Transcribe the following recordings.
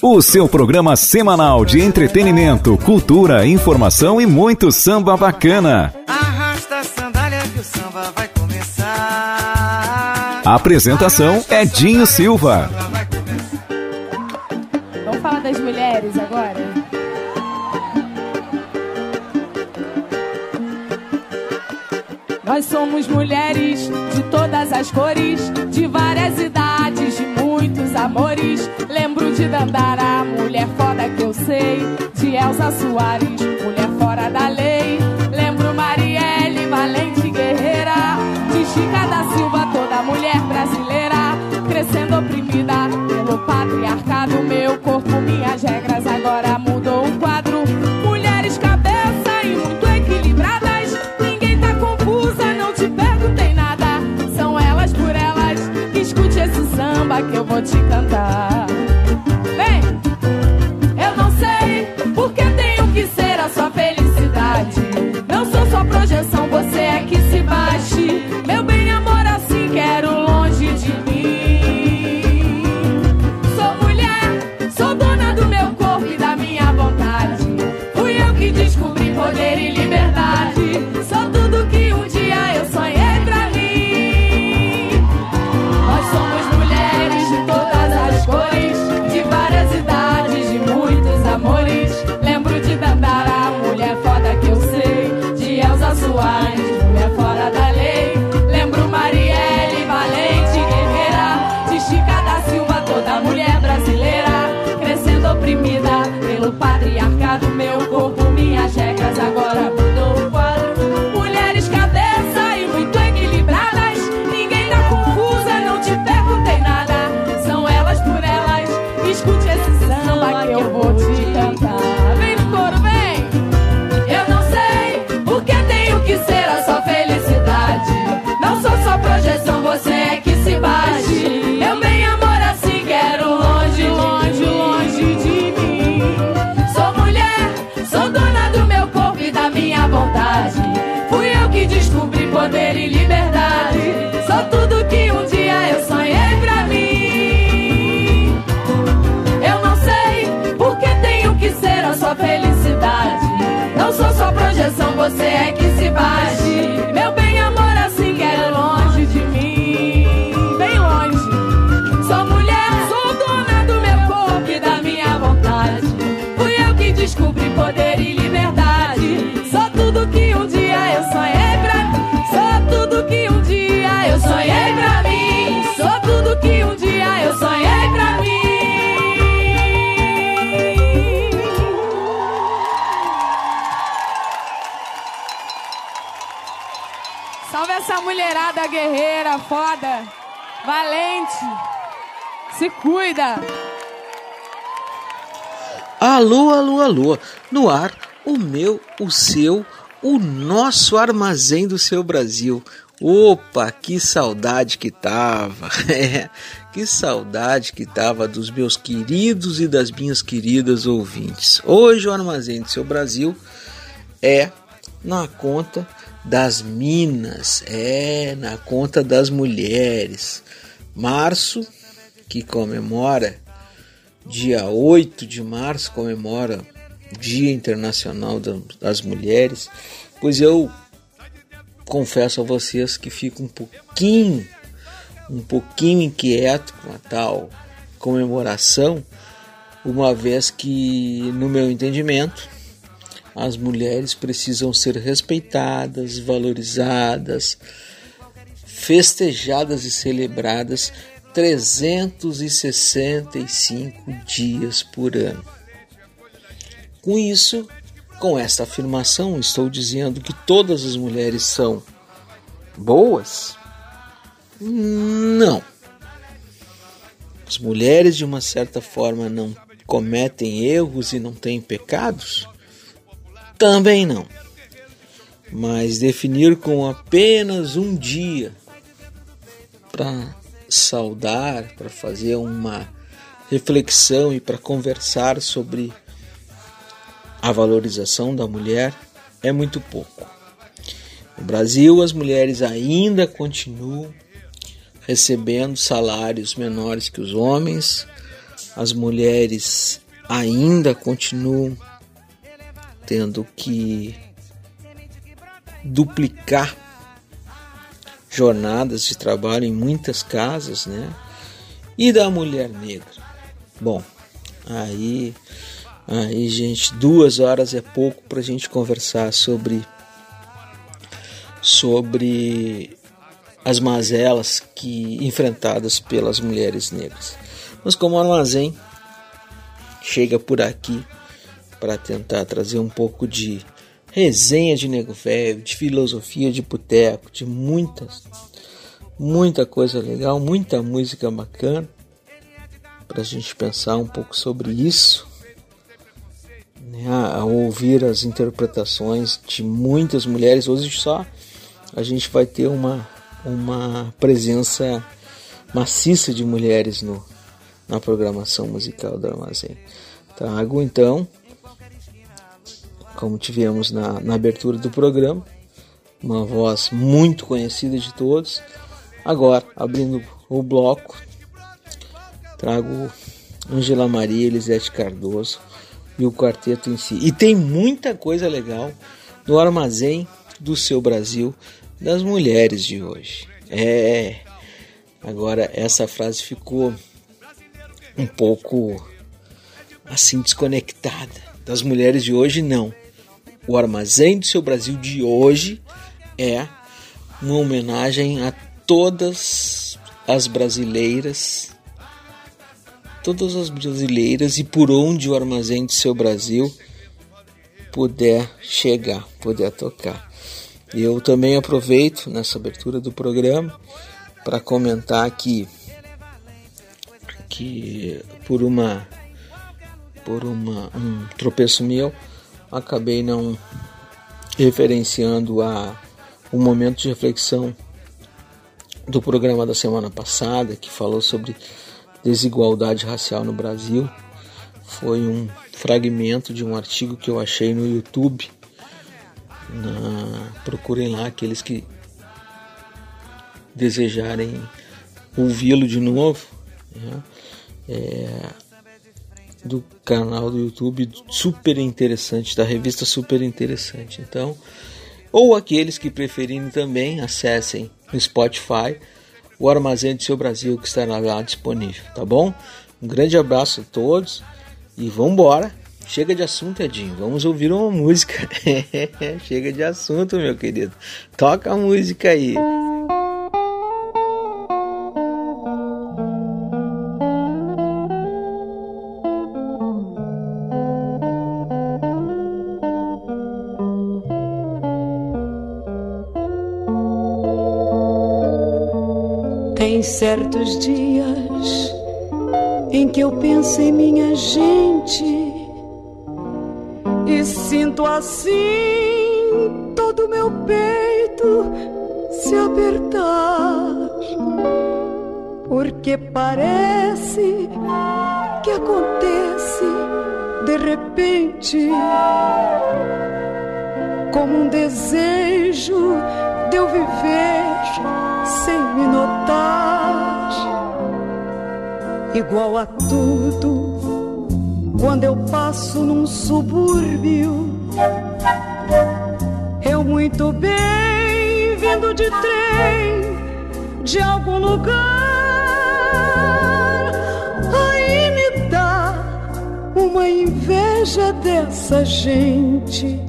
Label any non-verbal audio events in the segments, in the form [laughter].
O seu programa semanal de entretenimento, cultura, informação e muito samba bacana. Arrasta a sandália que o samba vai começar. A apresentação é Dinho Silva. Vamos falar das mulheres agora? Nós somos mulheres de todas as cores, de várias idades, de muitos amores. Lembro de Dandara, mulher foda que eu sei, de Elza Soares, mulher fora da lei. Lembro Marielle, valente guerreira, de Chica da Silva, toda mulher brasileira, crescendo oprimida pelo patriarcado. Meu corpo, minhas regras, agora te cantar. Você é que se baixe. Mulherada guerreira, foda, valente. Se cuida. Alô, alô, alô. No ar, o meu, o seu, o nosso armazém do seu Brasil. Opa, que saudade que tava. É, [laughs] que saudade que tava dos meus queridos e das minhas queridas ouvintes. Hoje o armazém do seu Brasil é na conta das minas, é na conta das mulheres. Março, que comemora dia 8 de março, comemora o Dia Internacional das Mulheres, pois eu confesso a vocês que fico um pouquinho, um pouquinho inquieto com a tal comemoração, uma vez que, no meu entendimento, as mulheres precisam ser respeitadas, valorizadas, festejadas e celebradas 365 dias por ano. Com isso, com esta afirmação, estou dizendo que todas as mulheres são boas? Não. As mulheres, de uma certa forma, não cometem erros e não têm pecados? Também não. Mas definir com apenas um dia para saudar, para fazer uma reflexão e para conversar sobre a valorização da mulher é muito pouco. No Brasil, as mulheres ainda continuam recebendo salários menores que os homens, as mulheres ainda continuam tendo que duplicar jornadas de trabalho em muitas casas, né? E da mulher negra. Bom, aí, aí, gente, duas horas é pouco para a gente conversar sobre sobre as mazelas que enfrentadas pelas mulheres negras. Mas como armazém chega por aqui para tentar trazer um pouco de resenha de nego velho, de filosofia de boteco, de muitas, muita coisa legal, muita música bacana para a gente pensar um pouco sobre isso, né, a ouvir as interpretações de muitas mulheres. Hoje só a gente vai ter uma, uma presença maciça de mulheres no, na programação musical do Armazém. Trago então como tivemos na, na abertura do programa, uma voz muito conhecida de todos. Agora, abrindo o bloco, trago Angela Maria, Elisete Cardoso e o quarteto em si. E tem muita coisa legal no armazém do seu Brasil das mulheres de hoje. É. Agora essa frase ficou um pouco assim desconectada das mulheres de hoje não. O Armazém do Seu Brasil de hoje é uma homenagem a todas as brasileiras, todas as brasileiras e por onde o Armazém do Seu Brasil puder chegar, puder tocar. Eu também aproveito nessa abertura do programa para comentar que que por uma por uma, um tropeço meu acabei não referenciando a um momento de reflexão do programa da semana passada que falou sobre desigualdade racial no Brasil. Foi um fragmento de um artigo que eu achei no YouTube. Na... Procurem lá aqueles que desejarem ouvi-lo de novo. Né? É, do canal do YouTube super interessante, da revista super interessante. Então, ou aqueles que preferirem também, acessem no Spotify o Armazém do Seu Brasil que estará lá disponível, tá bom? Um grande abraço a todos e vamos embora. Chega de assunto, Edinho. Vamos ouvir uma música. [laughs] Chega de assunto, meu querido. Toca a música aí. Certos dias em que eu penso em minha gente e sinto assim todo meu peito se apertar, porque parece que acontece de repente como um desejo de eu viver sem me notar, igual a tudo quando eu passo num subúrbio. Eu muito bem vindo de trem de algum lugar, aí me dá uma inveja dessa gente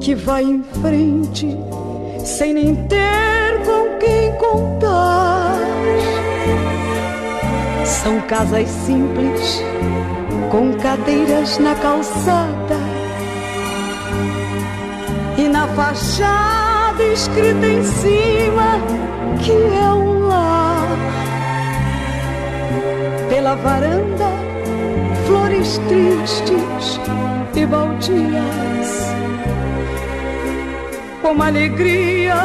que vai em frente sem nem ter com quem contar. São casas simples com cadeiras na calçada e na fachada escrita em cima que é um lar. Pela varanda, flores tristes e baldias. Uma alegria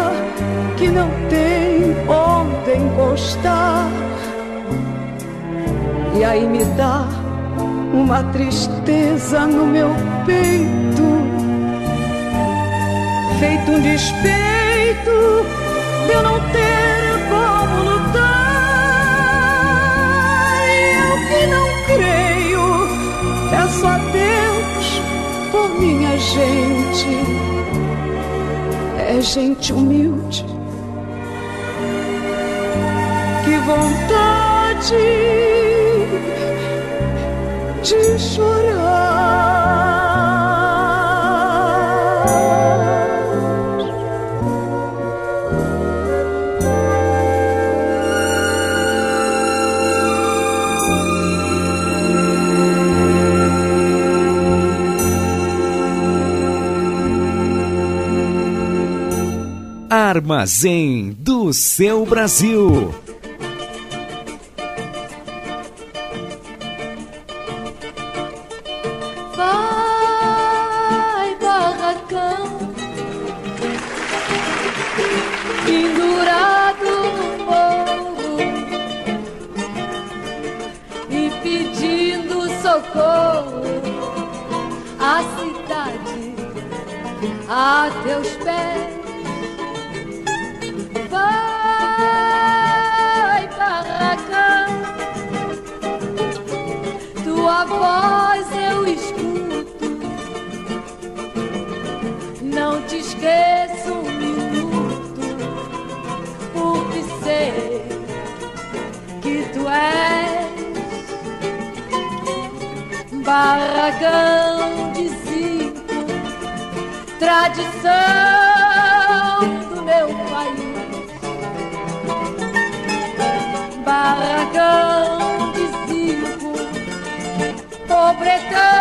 que não tem onde encostar. E aí me dá uma tristeza no meu peito, feito um despeito de eu não ter como lutar. Eu que não creio, peço a Deus por minha gente. É gente humilde. Que vontade de chorar. Armazém do seu Brasil. Vai, barracão, pendurado no morro. E pedindo socorro. À cidade, a teus pés. Vai, barracão, tua voz barracão de cinco, tradição do meu país. Barracão de cinco, pobretão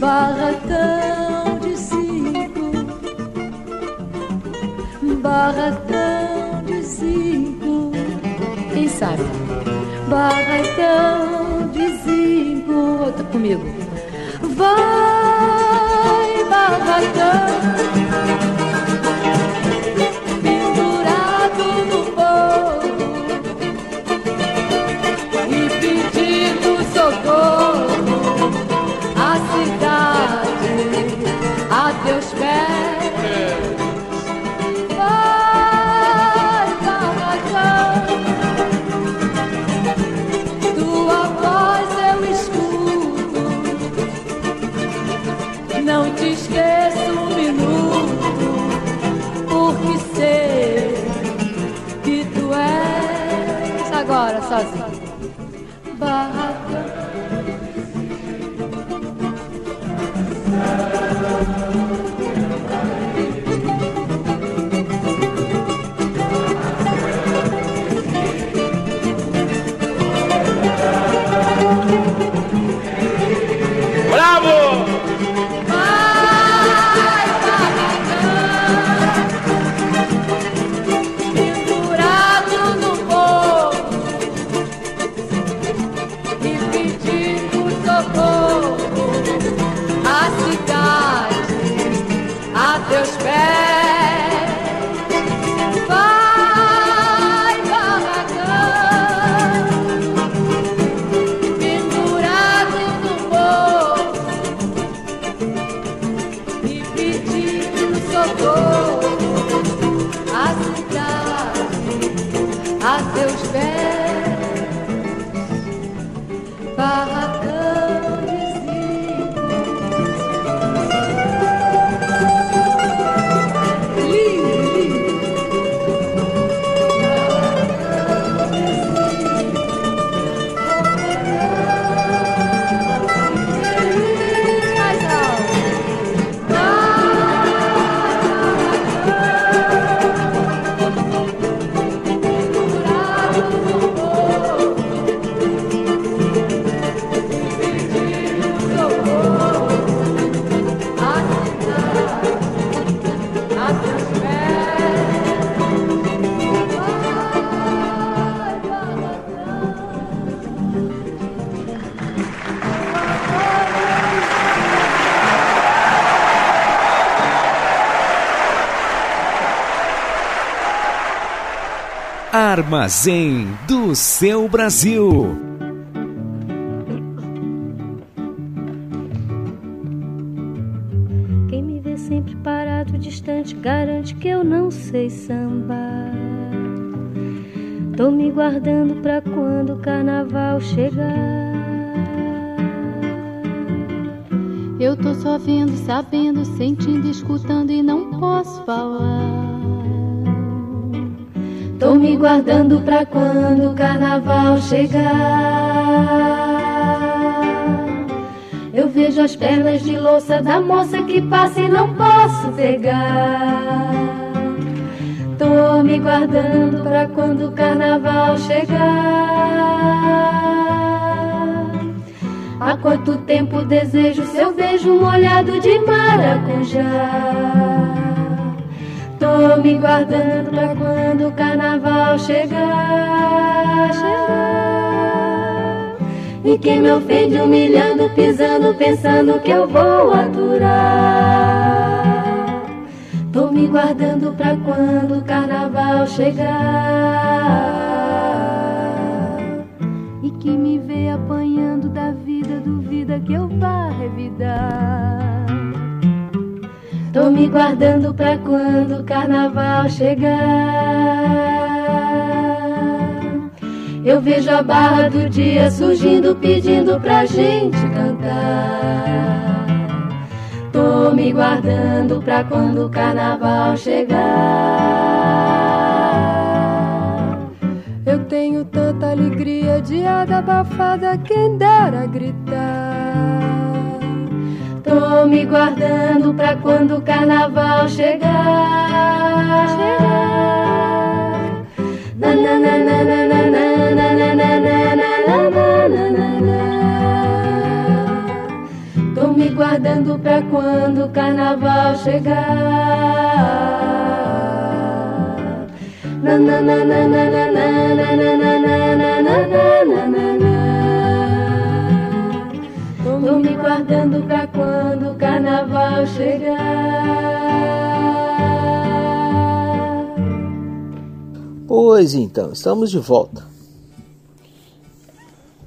barracão de cinco, barracão de cinco. Quem sabe? Barracão de cinco. Outra comigo. Vai, barracão. Armazém do seu Brasil. Quem me vê sempre parado, distante, garante que eu não sei sambar. Tô me guardando pra quando o carnaval chegar. Eu tô só vendo, sabendo, sentindo, pra quando o carnaval chegar. Eu vejo as pernas de louça da moça que passa e não posso pegar. Tô me guardando pra quando o carnaval chegar. Há quanto tempo desejo seu beijo molhado de maracujá. Tô me guardando pra quando o carnaval chegar, chegar. E quem me ofende humilhando, pisando, pensando que eu vou aturar. Tô me guardando pra quando o carnaval chegar. E que me vê apanhando da vida, duvida que eu vá revidar. Tô me guardando pra quando o carnaval chegar. Eu vejo a barra do dia surgindo, pedindo pra gente cantar. Tô me guardando pra quando o carnaval chegar. Eu tenho tanta alegria de abafada, quem dera gritar. Tô me guardando pra quando o carnaval chegar. chegar. Na, na, na, na, na, na, na, na, na, na, na, na, na, na, na. Tô me guardando pra quando o carnaval chegar. Na, na, na, na, na, na, na, na, na, na, na, na, na, na, me guardando pra quando o carnaval chegar. Pois então, estamos de volta.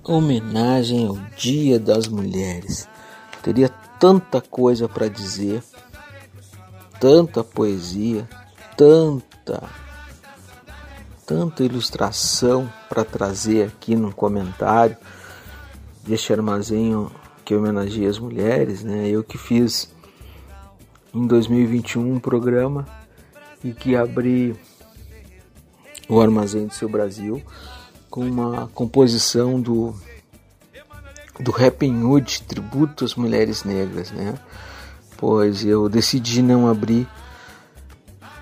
Homenagem ao Dia das Mulheres. Teria tanta coisa para dizer, tanta poesia, tanta tanta ilustração para trazer aqui num comentário deste armazém que homenageia as mulheres, né? Eu que fiz em 2021 um programa e que abri o Armazém do Seu Brasil com uma composição do do Rapping Hood, tributo às mulheres negras, né? Pois eu decidi não abrir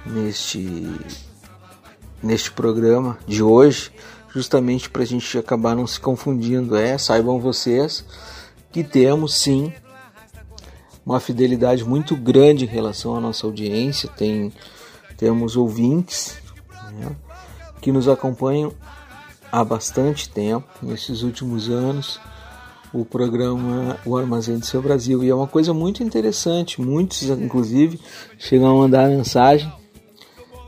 neste neste programa de hoje, justamente para a gente acabar não se confundindo. É, saibam vocês que temos sim uma fidelidade muito grande em relação à nossa audiência, tem, temos ouvintes né, que nos acompanham há bastante tempo, nesses últimos anos, o programa O Armazém do Seu Brasil. E é uma coisa muito interessante, muitos inclusive chegam a mandar mensagem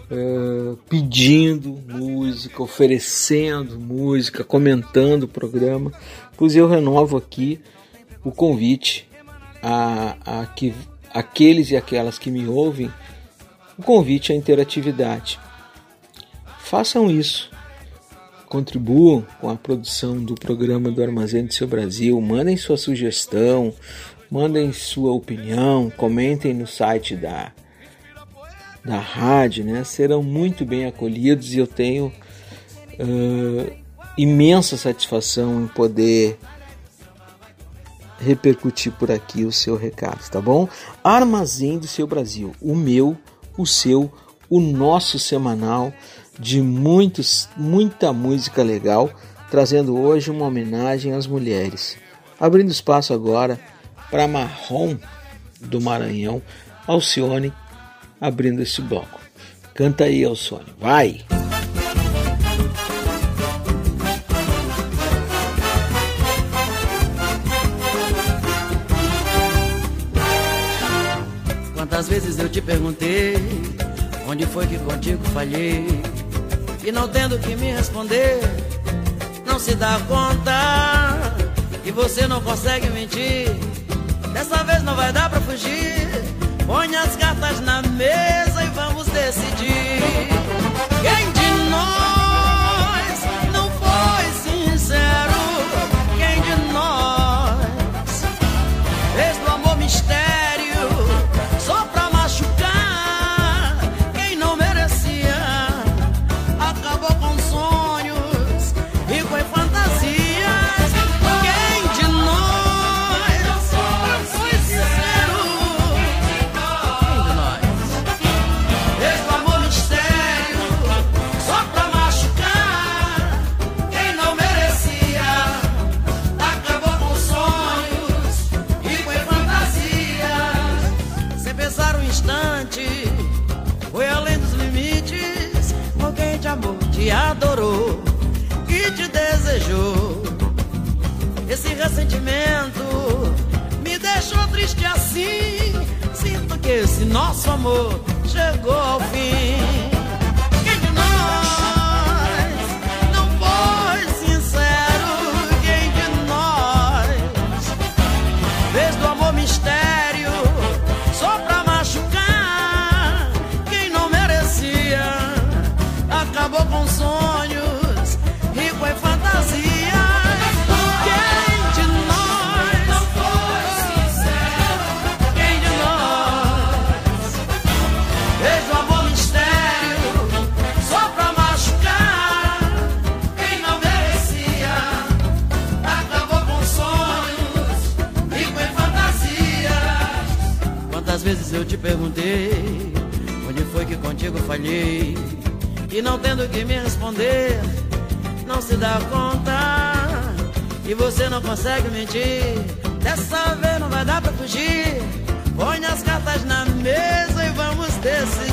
é, pedindo música, oferecendo música, comentando o programa. Pois eu renovo aqui o convite a, a que aqueles e aquelas que me ouvem, o convite à interatividade. Façam isso. Contribuam com a produção do programa do Armazém do Seu Brasil. Mandem sua sugestão, mandem sua opinião, comentem no site da, da rádio, né? Serão muito bem acolhidos e eu tenho uh, imensa satisfação em poder repercutir por aqui o seu recado, tá bom? Armazém do seu Brasil, o meu, o seu, o nosso semanal de muitos, muita música legal, trazendo hoje uma homenagem às mulheres. Abrindo espaço agora para Marrom do Maranhão, Alcione, abrindo esse bloco. Canta aí, Alcione, vai! Vezes eu te perguntei onde foi que contigo falhei e não tendo que me responder, não se dá conta que você não consegue mentir. Dessa vez não vai dar pra fugir. Põe as cartas na mesa e vamos decidir. Quem nosso amor chegou ao fim. perguntei onde foi que contigo falhei. E não tendo que me responder, não se dá conta. E você não consegue mentir. Dessa vez não vai dar pra fugir. Põe as cartas na mesa e vamos decidir.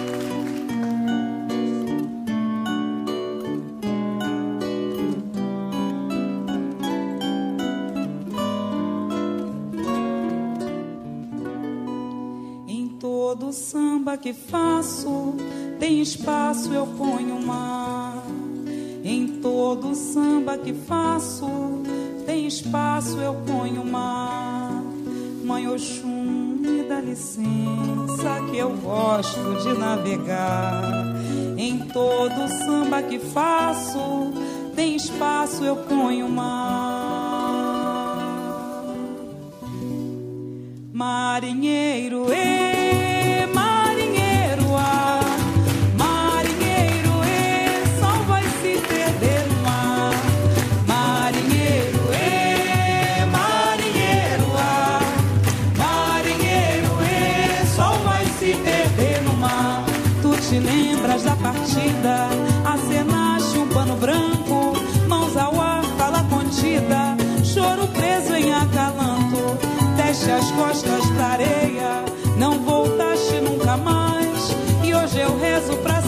nunca mais. E hoje eu rezo pra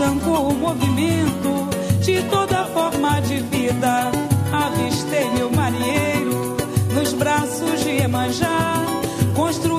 estancou o movimento de toda forma de vida. Avistei meu marinheiro nos braços de Emanjá, construí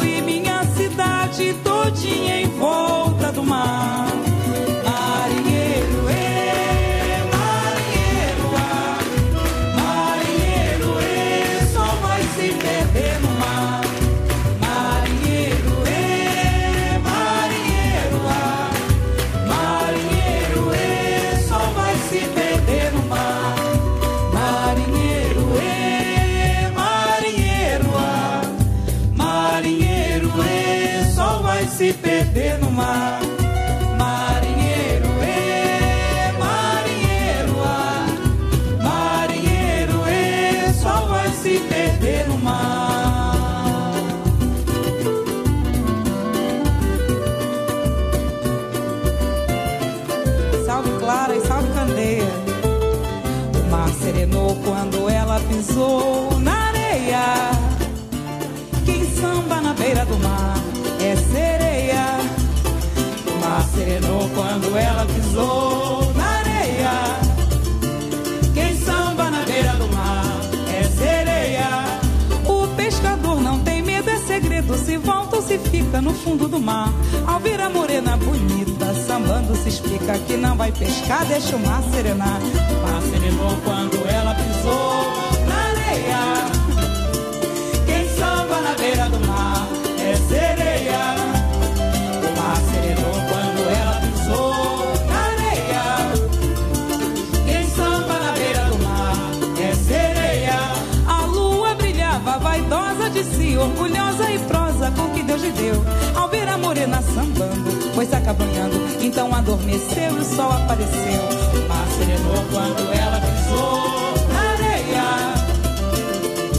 bonita no fundo do mar. Ao ver a morena bonita, sambando se explica que não vai pescar, deixa o mar serenar. O mar serenou quando ela pisou na areia. Quem samba na beira do mar é sereia. O mar serenou quando ela pisou na areia. Quem samba na beira do mar é sereia. A lua brilhava vaidosa de si, orgulhosa com o que Deus lhe deu. Ao ver a morena sambando, foi se acabrunhando, então adormeceu e o sol apareceu. O mar serenou quando ela pisou na areia.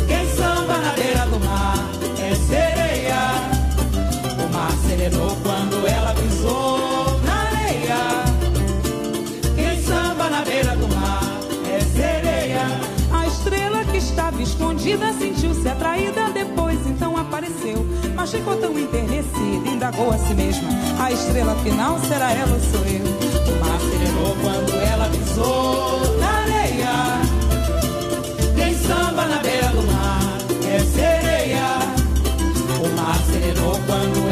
Quem samba na beira do mar é sereia. O mar serenou quando ela pisou na areia. Quem samba na beira do mar é sereia. A estrela que estava escondida sentiu-se atraída depois, então apareceu Ficou tão enternecida, indagou a si mesma. A estrela final será ela ou sou eu? O mar serenou quando ela pisou na areia. Quem samba na beira do mar é sereia. O mar serenou quando ela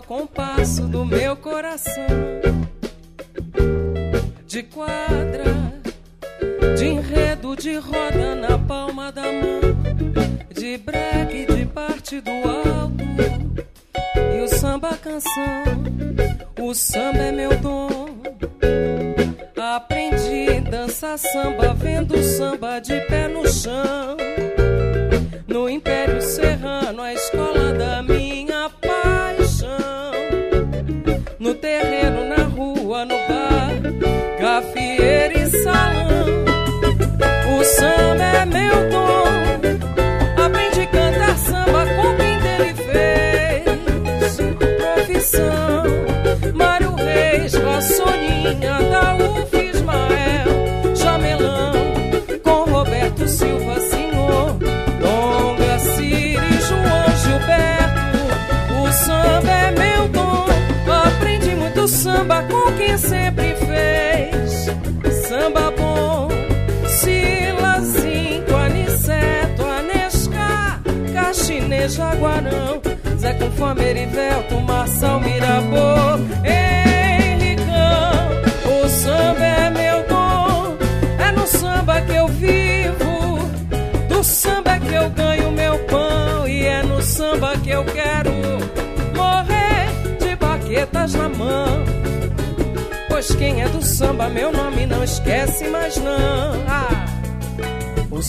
Bater samba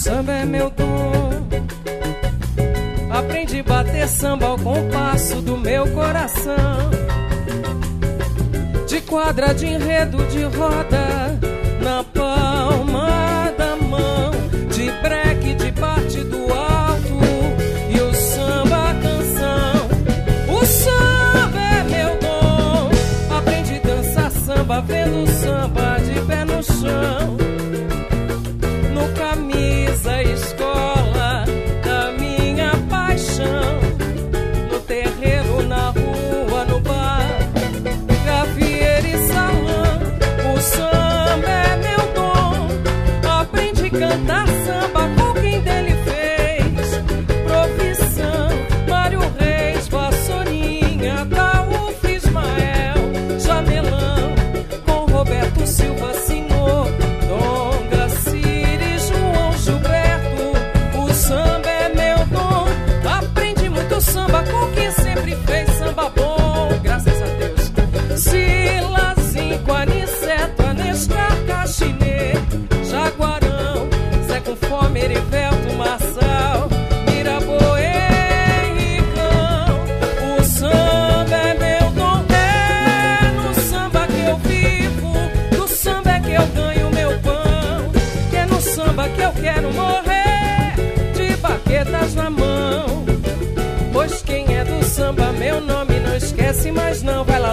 samba é meu dom. Aprendi a bater samba ao compasso do meu coração. De quadra, de enredo, de roda, na palma da mão. De breque, de parte do alto e o samba canção. O samba é meu dom. Aprendi a dançar samba, vendo samba de pé no chão.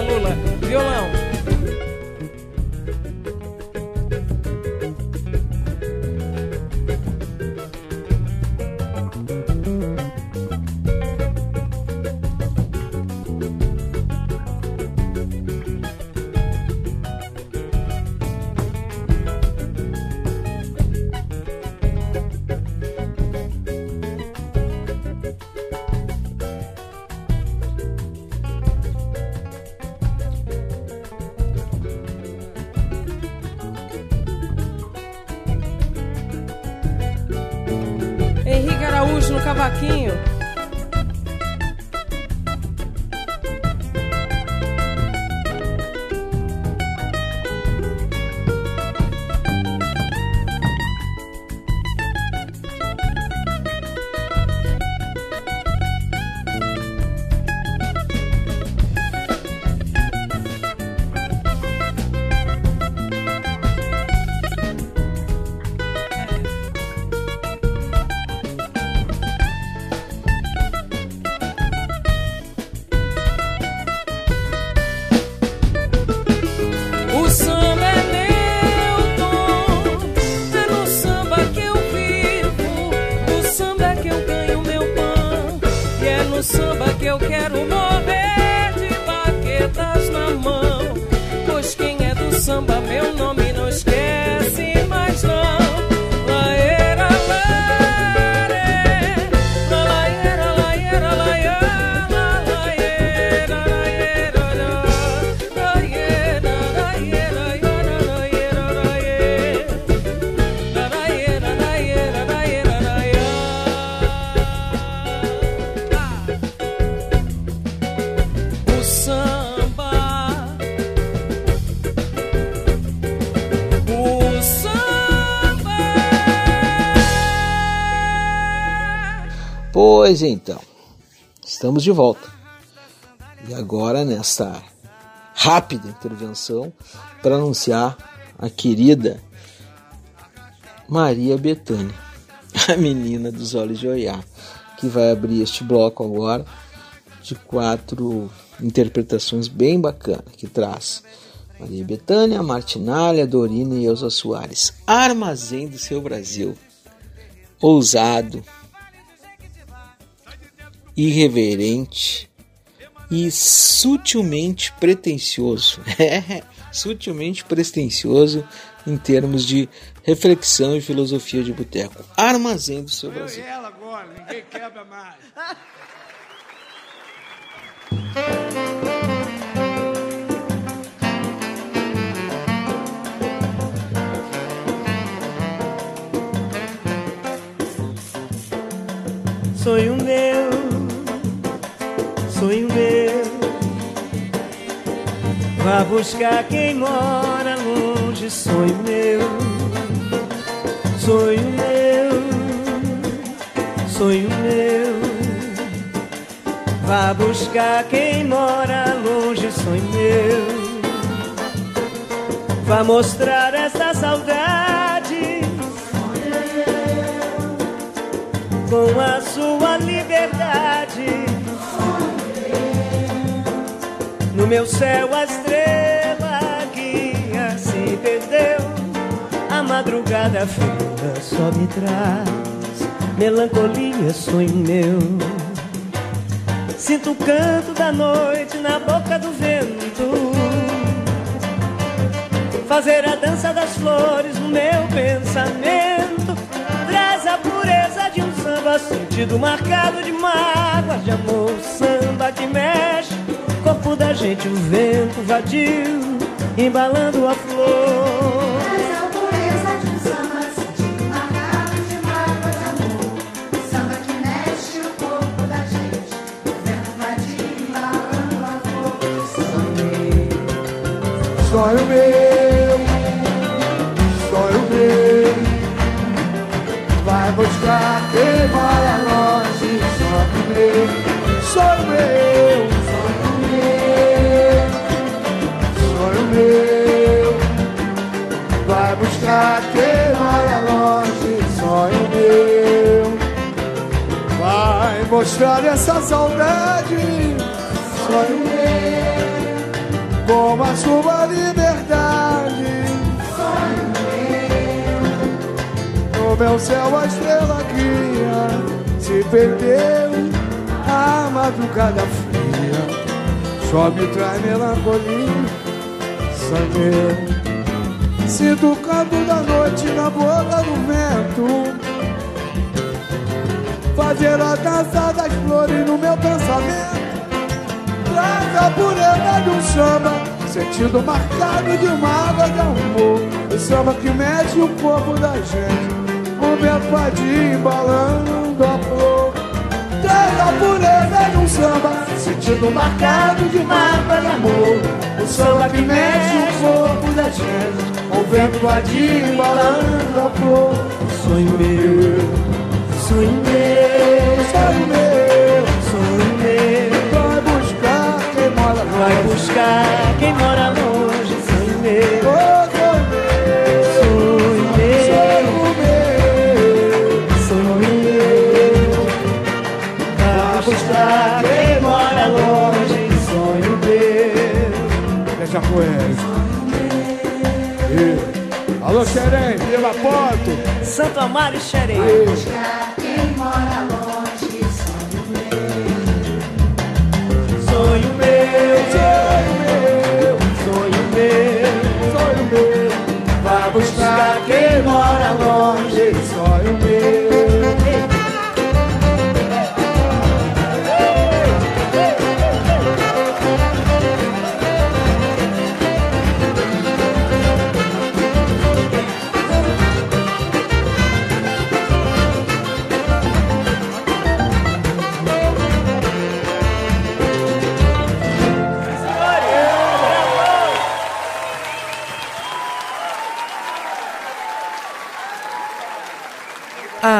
Lula, violão. Então, estamos de volta. E agora nessa rápida intervenção para anunciar a querida Maria Bethânia, a menina dos olhos de Oiá, que vai abrir este bloco agora de quatro interpretações bem bacanas que traz Maria Bethânia, Martinalha, Dorina e Elza Soares. Armazém do seu Brasil. Ousado, irreverente e sutilmente pretensioso. [laughs] É, sutilmente pretensioso em termos de reflexão e filosofia de boteco. Armazém do seu Brasil. ela agora, ninguém quebra mais. Sonho meu, sonho meu. Vá buscar quem mora longe, sonho meu, sonho meu, sonho meu. Vá buscar quem mora longe, sonho meu. Vá mostrar essa saudade com a sua liberdade. Meu céu a estrela guia se perdeu. A madrugada fria só me traz melancolia, sonho meu. Sinto o canto da noite na boca do vento. Fazer a dança das flores no meu pensamento. Traz a pureza de um samba sentido marcado de mágoas de amor. Samba que mexe, corpo da gente, o vento vadio, embalando a flor. Sonho meu, sonho meu, vai buscar quem mora longe. Sonho meu, sonho meu, meu, sonho meu, vai buscar quem mora longe. Sonho meu, vai mostrar essa saudade. Sonho meu como a sua liberdade. No meu céu a estrela guia se perdeu, a madrugada fria só me traz melancolia. Sinto o canto da noite na boca do vento. Fazer a dança das flores no meu pensamento. Traz a pureza de um samba Sentido marcado de uma água de amor. O samba que mexe o corpo da gente O vento vadio embalando a flor. Traz a pureza de um samba sentido marcado de mágoa de amor. O samba que mexe o corpo da gente, o vento vadio embalando a flor. Sonho meu, sonho meu, sonho meu, sonho meu. Vai buscar quem mora longe, Vai buscar quem mora longe, sonho meu. Alô, Xerém, Viva Ponto. Santo Amaro e Xerém. Quem mora longe, sonho Sonho meu, sonho meu, sonho meu, sonho meu. Vai buscar quem mora longe, sonho meu.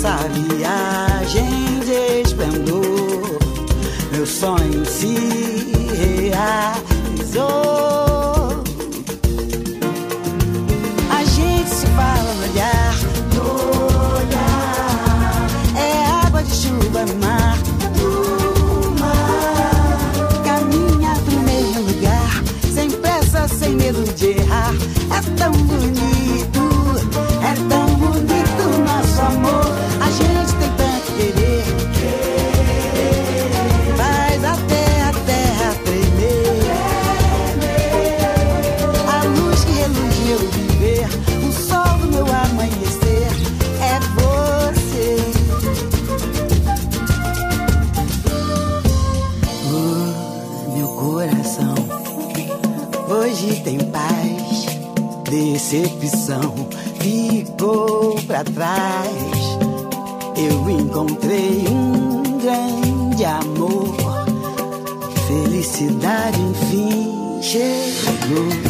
Nessa viagem de esplendor, meu sonho se realizou. A gente se fala no olhar, no olhar, é água de chuva mar, mar, caminha pro mesmo lugar, sem pressa, sem medo de errar. É tão bonito, ficou pra trás. Eu encontrei um grande amor, felicidade enfim chegou.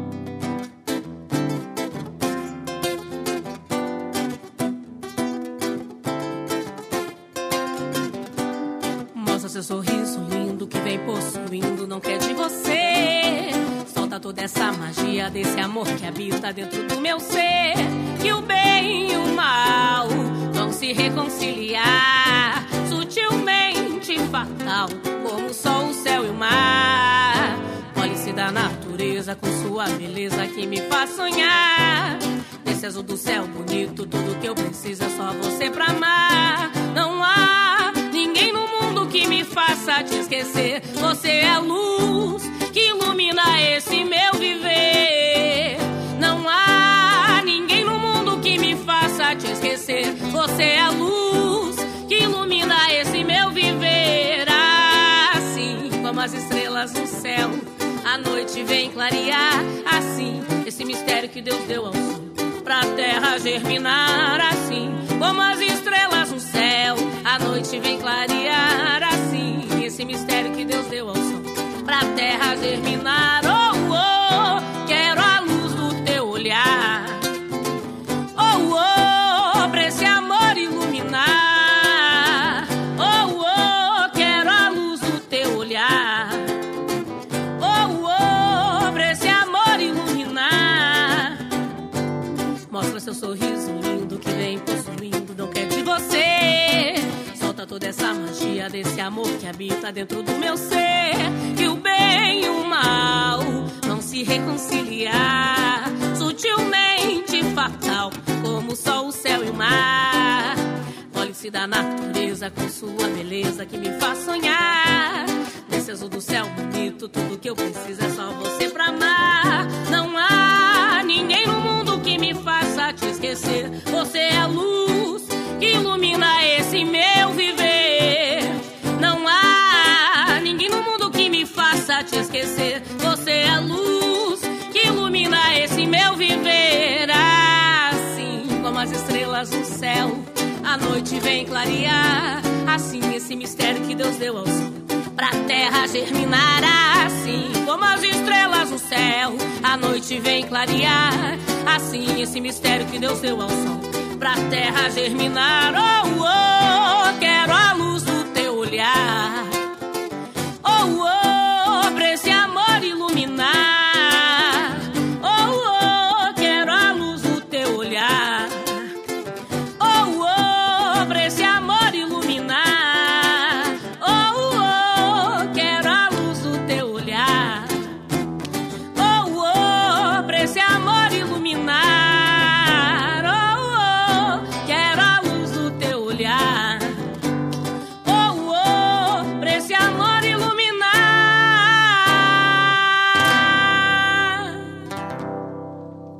Vem clarear. Assim, esse mistério que Deus deu ao sol pra terra germinar assim, como as estrelas no céu. A noite vem clarear assim, esse mistério que Deus deu ao sol pra terra germinar. Desse amor que habita dentro do meu ser. Que o bem e o mal vão se reconciliar. Sutilmente fatal, como o sol, o céu e o mar. Olhe-se da natureza com sua beleza que me faz sonhar. Nesse azul do céu bonito, tudo que eu preciso é só você pra amar. Não há ninguém no mundo que me faça te esquecer. Você é a luz que ilumina esse meu noite vem clarear. Assim esse mistério que Deus deu ao sol pra terra germinar assim como as estrelas no céu. A noite vem clarear assim esse mistério que Deus deu ao sol pra terra germinar. Oh, oh, quero a luz do teu olhar. Oh, oh,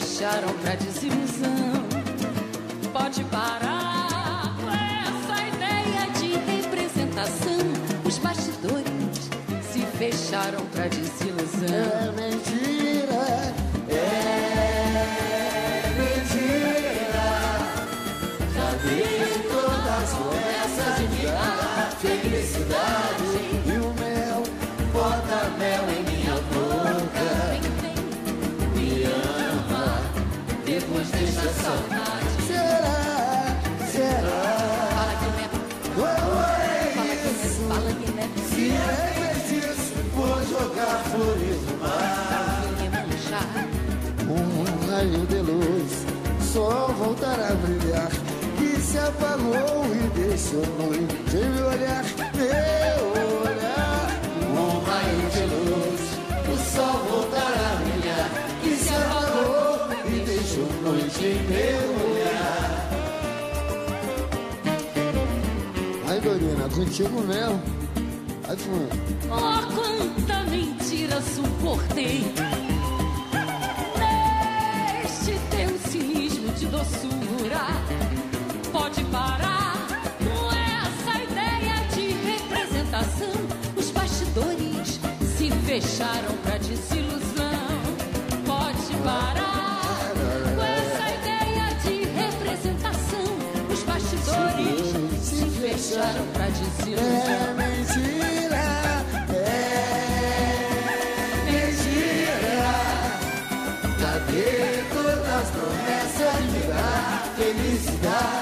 Fecharam pra desilusão. Pode parar com essa ideia de representação. Os bastidores se fecharam pra desilusão. É mentira, é mentira. Já vi todas as promessas de dar felicidade Será? Será? Fala né? Fala né? Fala né? Se é feitiço, vou jogar flores no mar. Um raio de luz, só voltará a brilhar. Que se apagou e deixou noite me olhar, meu olhar. Em meu olhar. Aí, Dorina, contigo mesmo. Aí, fuma. Oh, quanta mentira suportei Neste teu cinismo de doçura Pode parar com essa ideia de representação Os bastidores se fecharam pra desilusão Pode parar se fecharam pra desilusão É mentira, é mentira. Cadê todas as promessas de dar felicidade?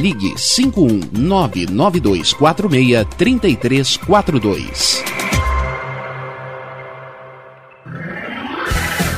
ligue 51992463342.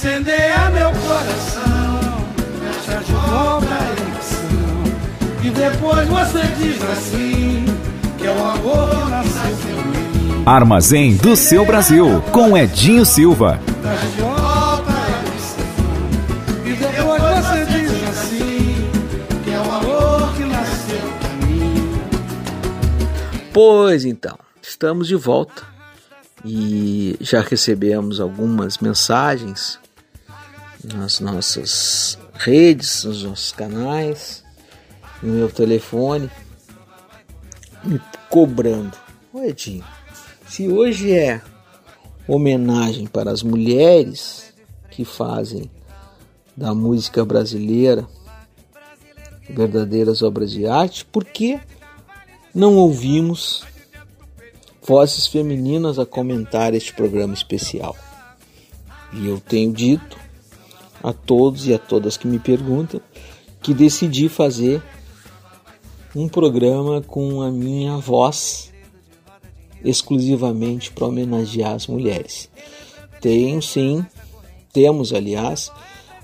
Incendeia meu coração, te ajudou pra eleição. E depois você diz assim, que é o amor que nasceu em mim. Armazém do seu Brasil, com Edinho Silva. E assim, que é o amor que nasceu pra mim. Pois então, estamos de volta e já recebemos algumas mensagens nas nossas redes, nos nossos canais, no meu telefone, me cobrando. Ô Edinho, se hoje é homenagem para as mulheres que fazem da música brasileira verdadeiras obras de arte, por que não ouvimos vozes femininas a comentar este programa especial? E eu tenho dito a todos e a todas que me perguntam que decidi fazer um programa com a minha voz exclusivamente para homenagear as mulheres. Tenho sim, temos aliás,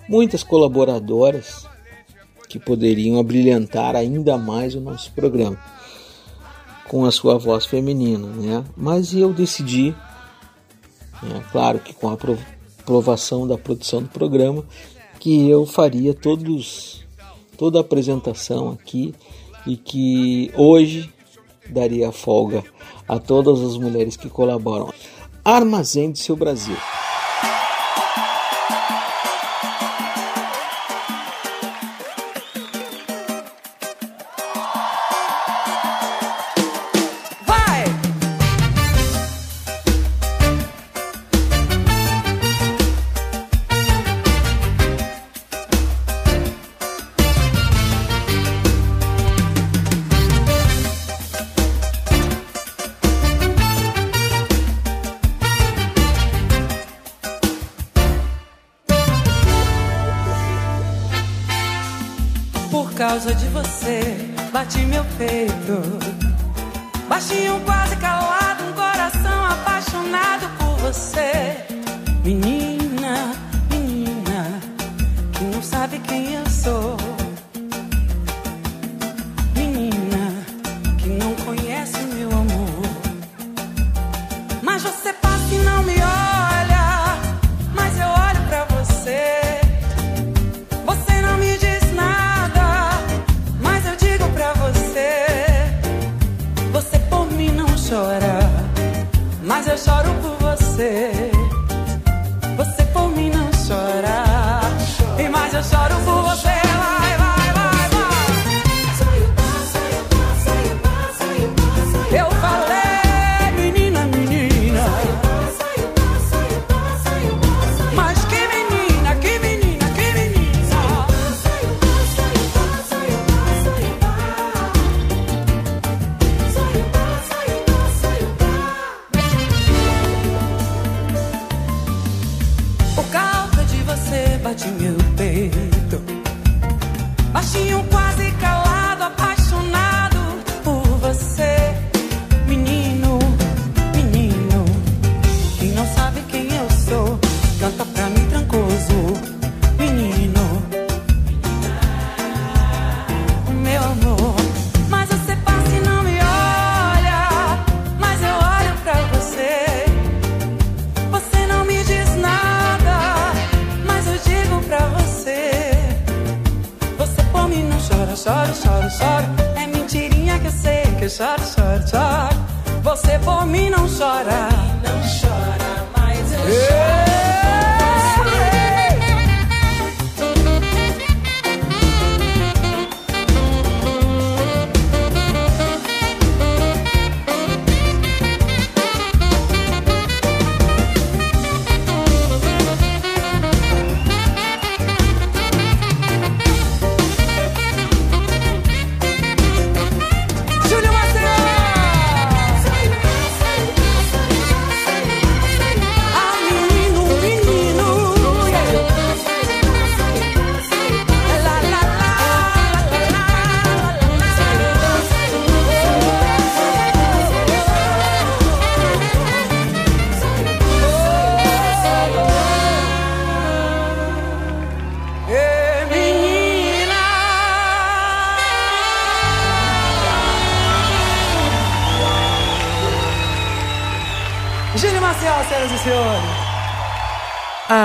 muitas colaboradoras que poderiam abrilhantar ainda mais o nosso programa com a sua voz feminina, né? Mas eu decidi, né, claro que com a aprovação da produção do programa, que eu faria todos toda a apresentação aqui e que hoje daria folga a todas as mulheres que colaboram. Armazém do seu Brasil.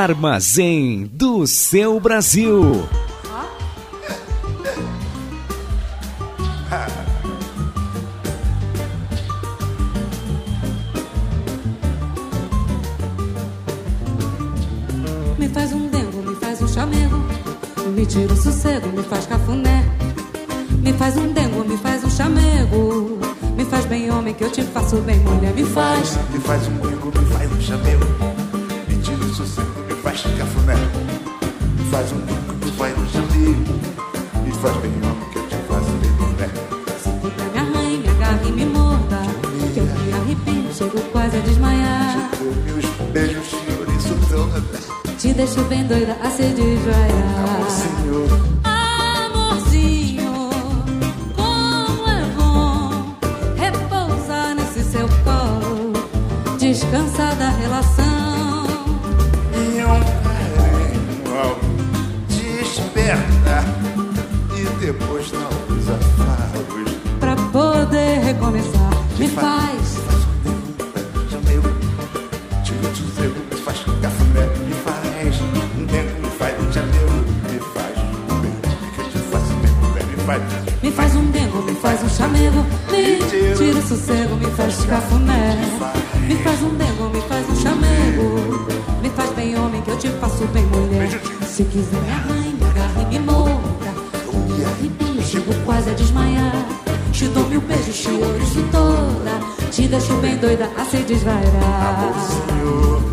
Armazém do seu Brasil. Me faz um dengo, me faz um chamego. Me tira o sossego, me faz cafuné. Me faz um dengo, me faz um chamego. Me faz bem homem que eu te faço bem mulher. Me faz. Me faz um dengo, me faz um chamego. Me tira o sossego, faz cafuné. Faz um dengo, me faz um chamego. Me faz bem que eu te faço bem mulher. Puta, me arranhe, me agarre e me morda. Que eu me arrepio, chego quase a desmaiar. Meus beijos, senhor, isso toda. Te deixo bem doida a se desvaiar. Senhor, depois não doida a se desvairar. Amorzinho,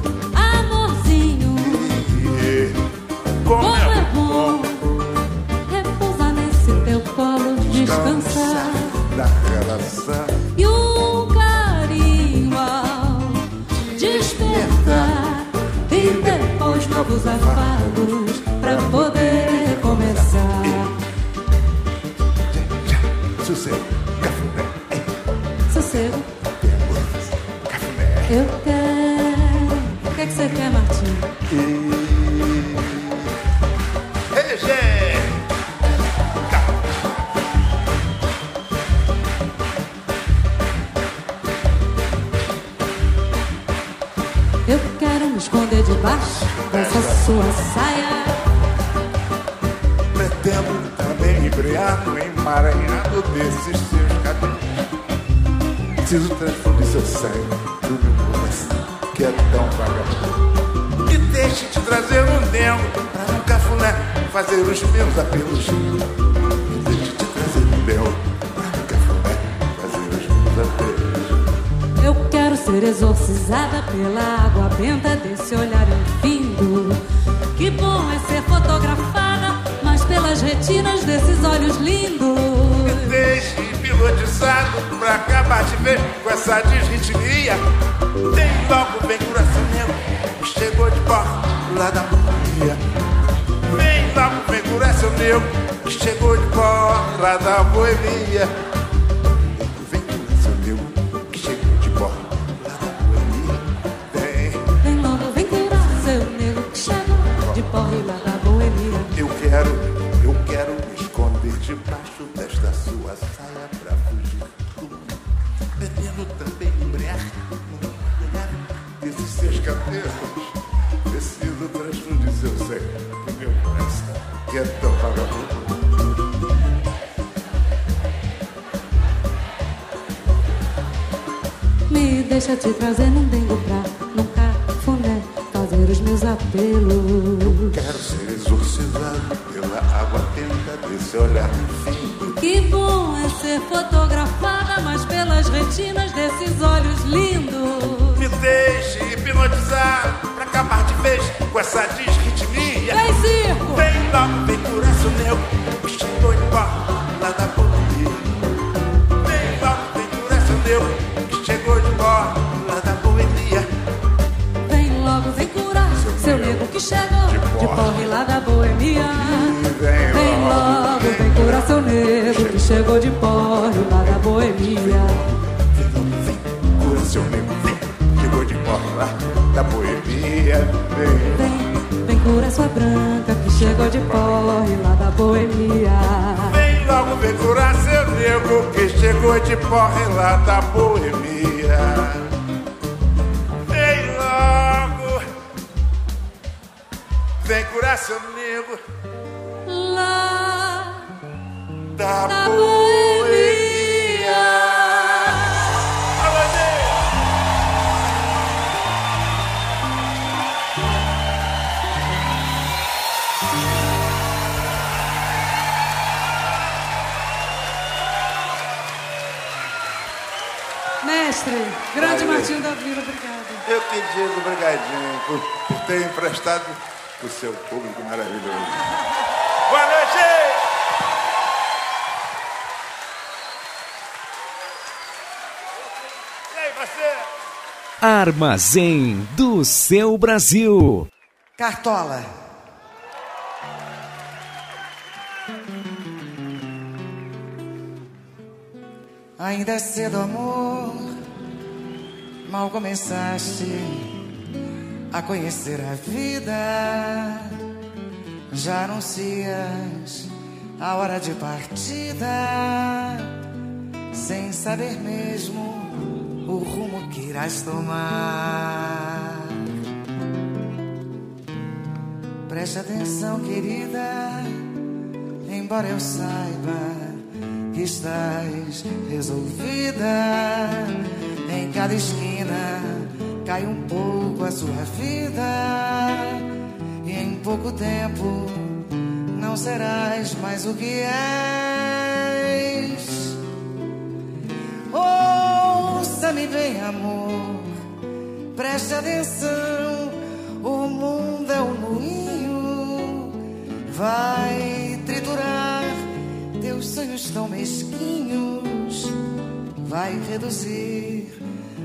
Me deixa te trazer num dengo pra num cafuné fazer os meus apelos. Quero ser exorcizado pela água tenta desse olhar infindo. Que bom é ser fotografada, mas pelas retinas desses olhos lindos. Me deixe hipnotizar pra acabar de vez com essa desritmia. Vem, circo! Vem logo, vem coração meu, chegou de porta lá da Boemia. Da boemia. Vem logo, vem curar seu nego que chegou de porre lá da boemia. Coração meu, vem, chegou de porta lá da Boemia. Vem, Vem, vem sua branca que chegou de porre lá da boemia. vem logo, vem curar seu nego que chegou de porra lá da Boemia. Vem logo. vem curar da gente! Mestre, grande Valeu. Martinho da Vila, obrigada. Eu que digo obrigadinho por, por ter emprestado o seu público maravilhoso. Armazém do seu Brasil. Cartola. Ainda é cedo, amor. Mal começaste a conhecer a vida. Já anuncias a hora de partida, sem saber mesmo o rumo que irás tomar. Preste atenção, querida, embora eu saiba que estás resolvida. Em cada esquina cai um pouco a sua vida, e em pouco tempo não serás mais o que és. Ouça-me bem, amor, preste atenção. O mundo é um moinho, vai triturar teus sonhos tão mesquinhos, vai reduzir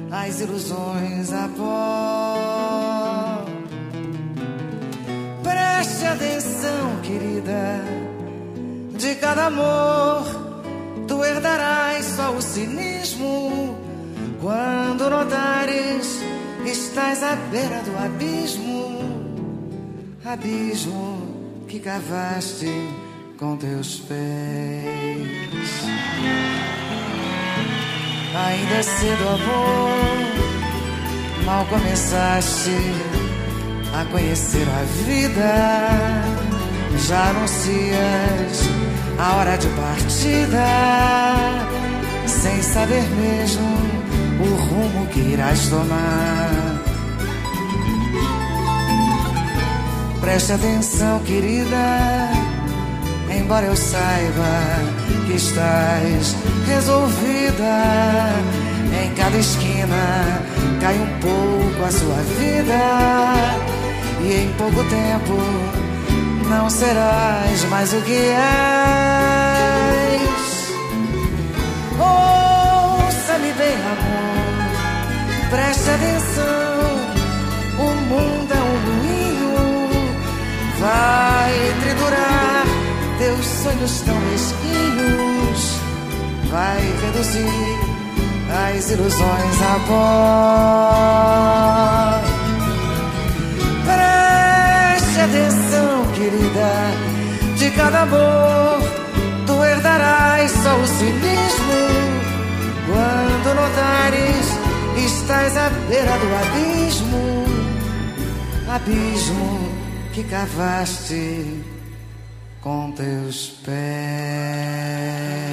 as ilusões a pó. Preste atenção, querida, de cada amor tu herdarás só o cinismo. Quando notares, estás à beira do abismo, abismo que cavaste com teus pés. Ainda é cedo, amor, mal começaste a conhecer a vida. Já anuncias a hora de partida, sem saber mesmo o rumo que irás tomar. Preste atenção, querida, embora eu saiba que estás resolvida. Em cada esquina cai um pouco a sua vida, e em pouco tempo não serás mais o que és. Ouça-me bem, amor, preste atenção. O mundo é um moinho, vai triturar teus sonhos tão mesquinhos, vai reduzir as ilusões a pó. Preste atenção, querida, de cada amor tu herdarás só o cinismo. Quando notares, estás à beira do abismo, abismo que cavaste com teus pés.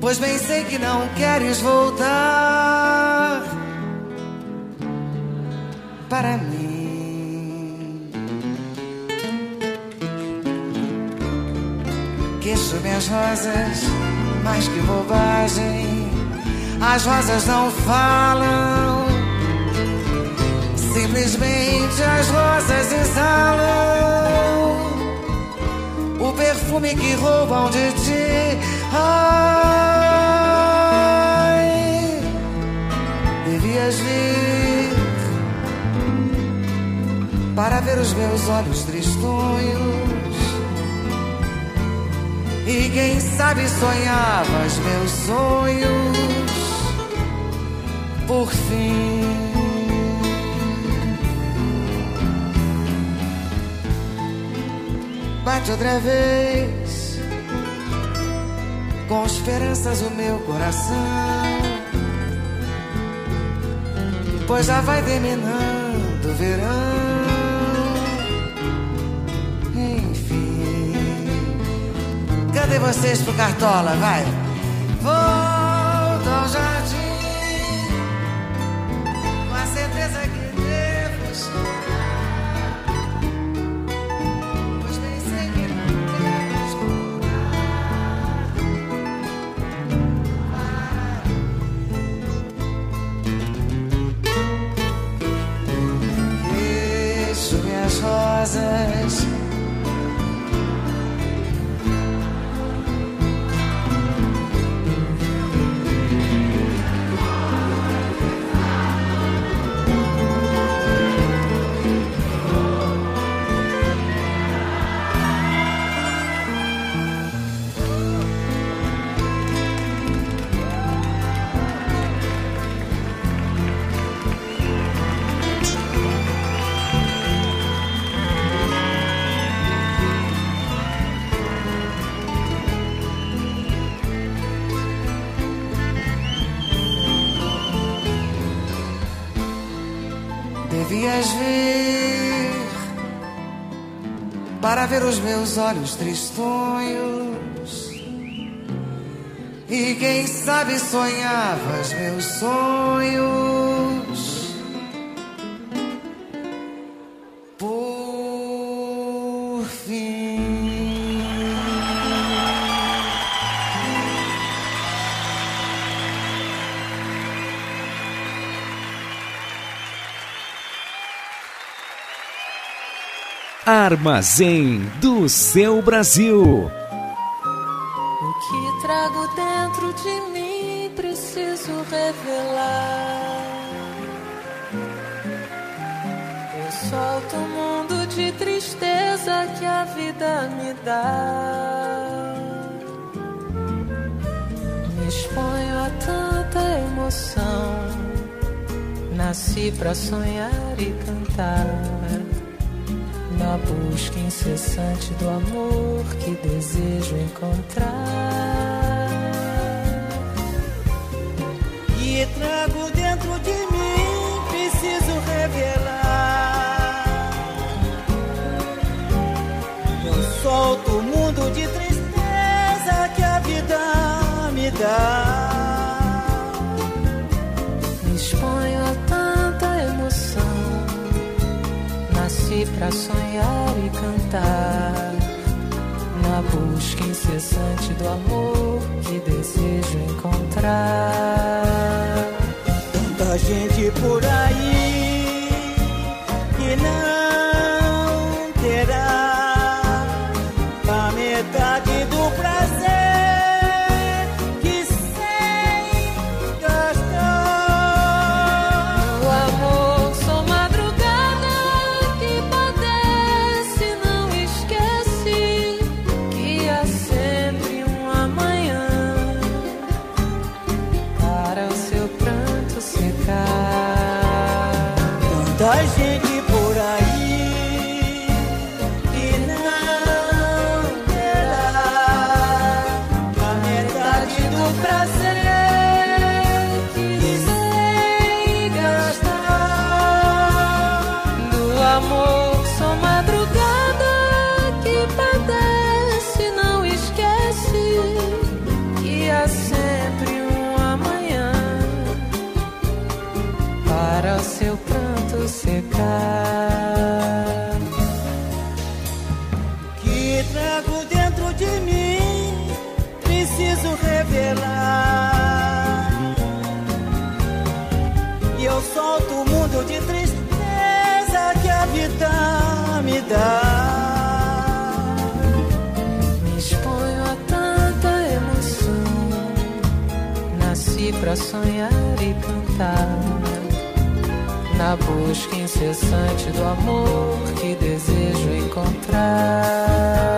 Pois bem sei que não queres voltar para mim. Queixo minhas rosas, mais que bobagem. As rosas não falam. Simplesmente as rosas exalam o perfume que roubam de ti. Ai, devias vir para ver os meus olhos tristonhos. E quem sabe sonhavas meus sonhos por fim. Bate outra vez com esperanças o meu coração, pois já vai terminando o verão. Enfim, cadê vocês pro Cartola? Vai, volta Devias vir para ver os meus olhos tristonhos. E quem sabe sonhavas meus sonhos. Armazém do seu Brasil. O que trago dentro de mim preciso revelar. Eu solto o mundo de tristeza que a vida me dá. Me exponho a tanta emoção. Nasci pra sonhar e cantar na busca incessante do amor que desejo encontrar. E trago dentro de mim, preciso revelar. Pra sonhar e cantar. Na busca incessante do amor que desejo encontrar. Tanta gente por aí sonhar e cantar. Na busca incessante do amor que desejo encontrar.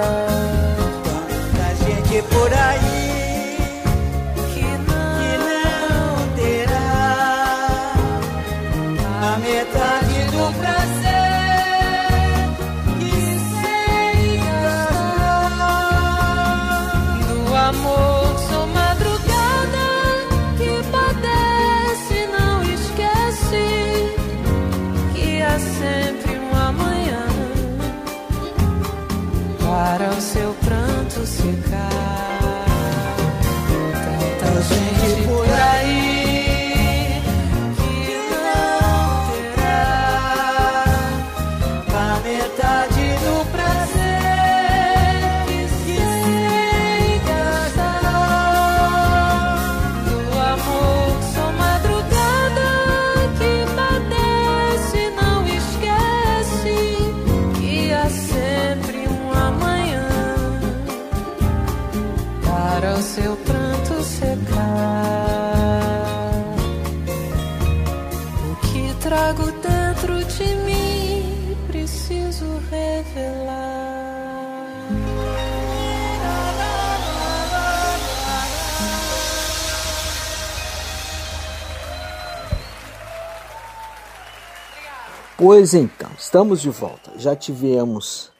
Pois então, estamos de volta. Já tivemos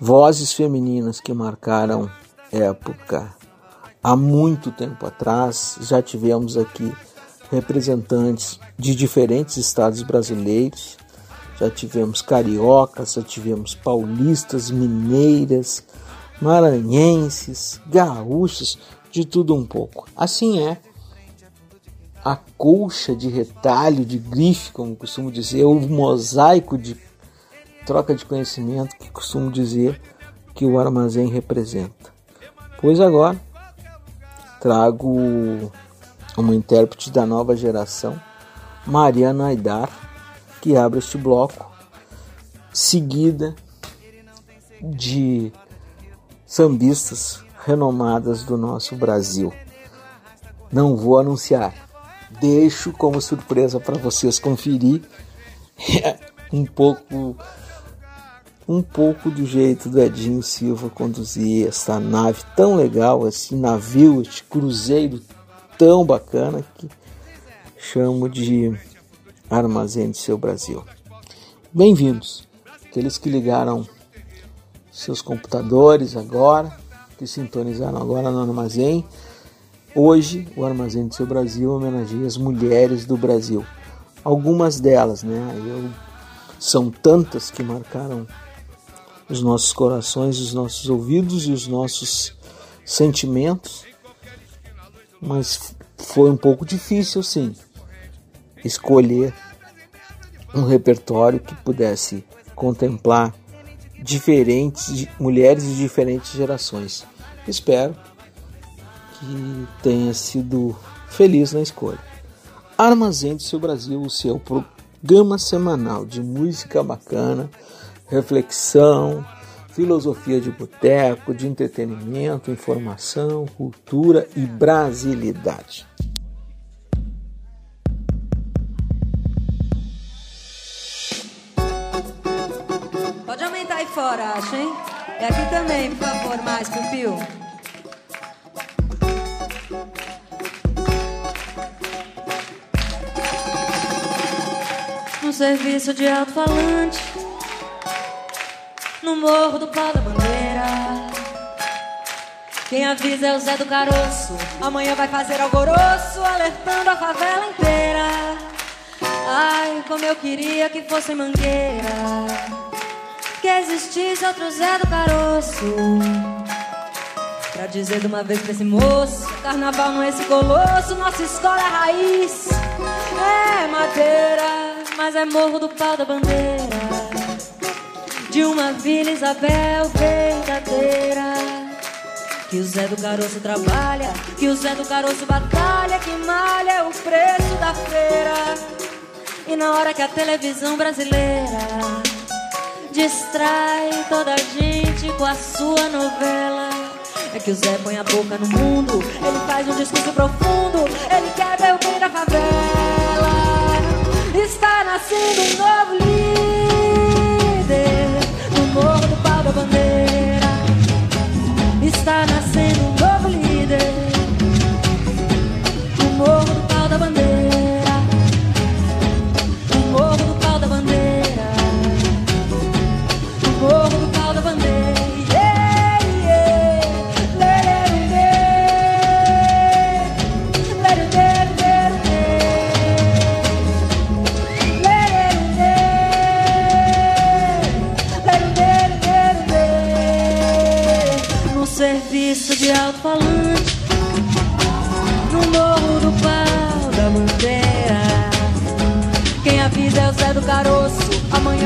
vozes femininas que marcaram época há muito tempo atrás. Já tivemos aqui representantes de diferentes estados brasileiros. Já tivemos cariocas, já tivemos paulistas, mineiras, maranhenses, gaúchos, de tudo um pouco. Assim é a colcha de retalho, de grife, como costumo dizer, o mosaico de troca de conhecimento que costumo dizer que o armazém representa. Pois agora trago uma intérprete da nova geração, Mariana Aidar, que abre este bloco, seguida de sambistas renomadas do nosso Brasil. Não vou anunciar, deixo como surpresa para vocês conferir [laughs] um pouco um pouco do jeito do Edinho Silva conduzir essa nave tão legal, esse navio, este cruzeiro tão bacana que chamo de Armazém do Seu Brasil. Bem-vindos, aqueles que ligaram seus computadores agora, que sintonizaram agora no armazém. Hoje, o Armazém do Seu Brasil homenageia as mulheres do Brasil. Algumas delas, né? Eu, são tantas que marcaram os nossos corações, os nossos ouvidos e os nossos sentimentos, mas foi um pouco difícil, sim, escolher um repertório que pudesse contemplar diferentes mulheres de diferentes gerações. Espero que tenha sido feliz na escolha. Armazém do seu Brasil, o seu programa semanal de música bacana, reflexão, filosofia de boteco, de entretenimento, informação, cultura e brasilidade. Pode aumentar aí fora, acho, hein? É aqui também, por favor, mais, Piu. Um serviço de alto-falante no morro do pau da bandeira. Quem avisa é o Zé do Caroço. Amanhã vai fazer alvoroço, alertando a favela inteira. Ai, como eu queria que fosse mangueira. Que existisse outro Zé do Caroço. Pra dizer de uma vez pra esse moço: Carnaval não é esse colosso, nossa escola é raiz. É madeira, mas é morro do pau da bandeira de uma Vila Isabel verdadeira. Que o Zé do Caroço trabalha, que o Zé do Caroço batalha, que malha é o preço da feira. E na hora que a televisão brasileira distrai toda a gente com a sua novela, É que o Zé põe a boca no mundo, ele faz um discurso profundo, ele quer ver o bem da favela. Está nascendo um novo líder no morro do pau da bandeira. Está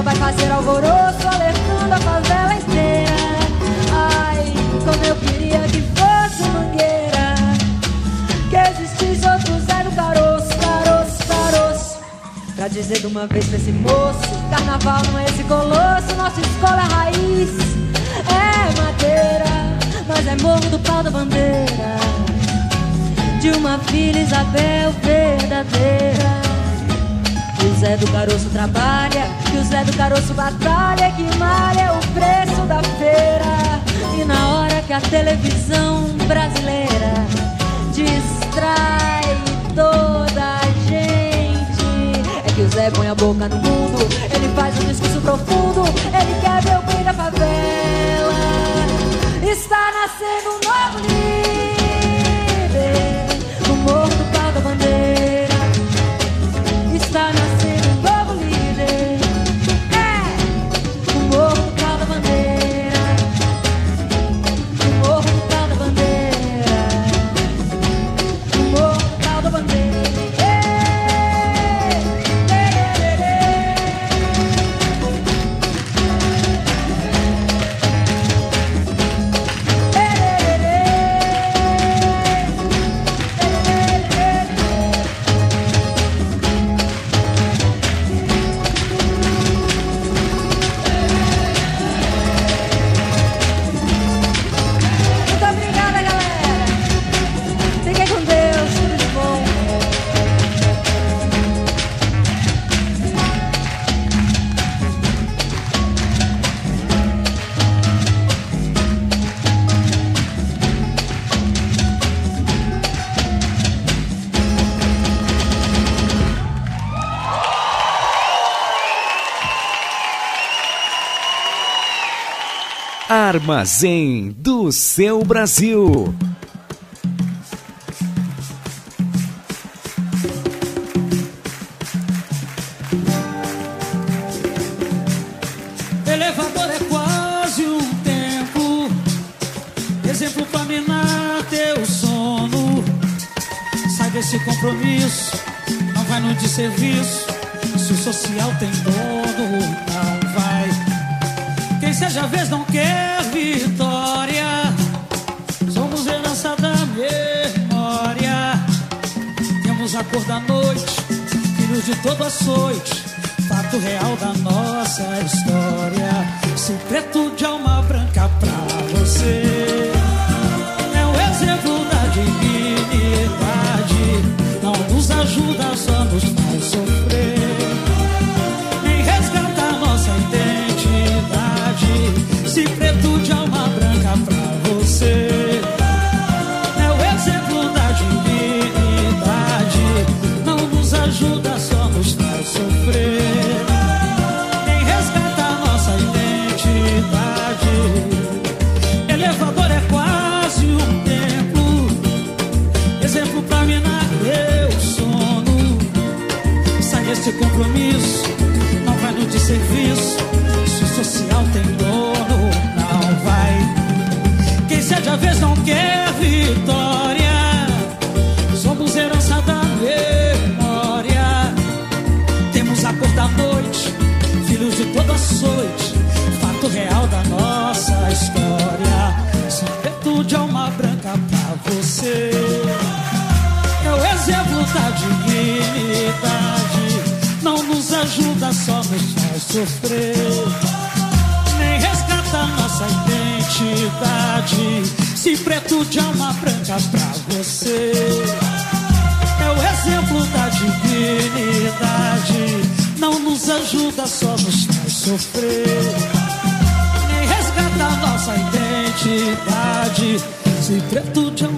vai fazer alvoroço, alertando a favela inteira. Ai, como eu queria que fosse mangueira, que existisse outro Zé do Caroço, caroço, caroço. Pra dizer de uma vez pra esse moço, carnaval não é esse colosso, nossa escola é raiz, é madeira, mas é morro do pau da bandeira, de uma filha Isabel verdadeira. O Zé do Caroço trabalha, o Zé do Caroço batalha, que malha é o preço da feira. E na hora que a televisão brasileira distrai toda a gente, é que o Zé põe a boca no mundo, ele faz um discurso profundo, ele quer ver o bem da favela. Está nascendo um novo líder Armazém do seu Brasil. Elevador é quase um tempo, exemplo pra minar teu sono. Sai desse compromisso, não vai no desserviço. Se o social tem dono, não. Quem seja vez não quer vitória. Somos herança da memória. Temos a cor da noite, filhos de todo açoite. Fato real da nossa história. Se preto de alma branca pra você. O social tem dono, não vai. Quem cede a vez não quer vitória. Somos herança da memória. Temos a cor da noite, filhos de toda açoite. Fato real da nossa história. Se preto de alma branca pra você. É o exemplo da dignidade. Não nos ajuda, só nos faz sofrer da nossa identidade. Se preto de alma branca pra você é o exemplo da divinidade. Não nos ajuda, só nos faz sofrer. Nem resgata a nossa identidade. Se preto de alma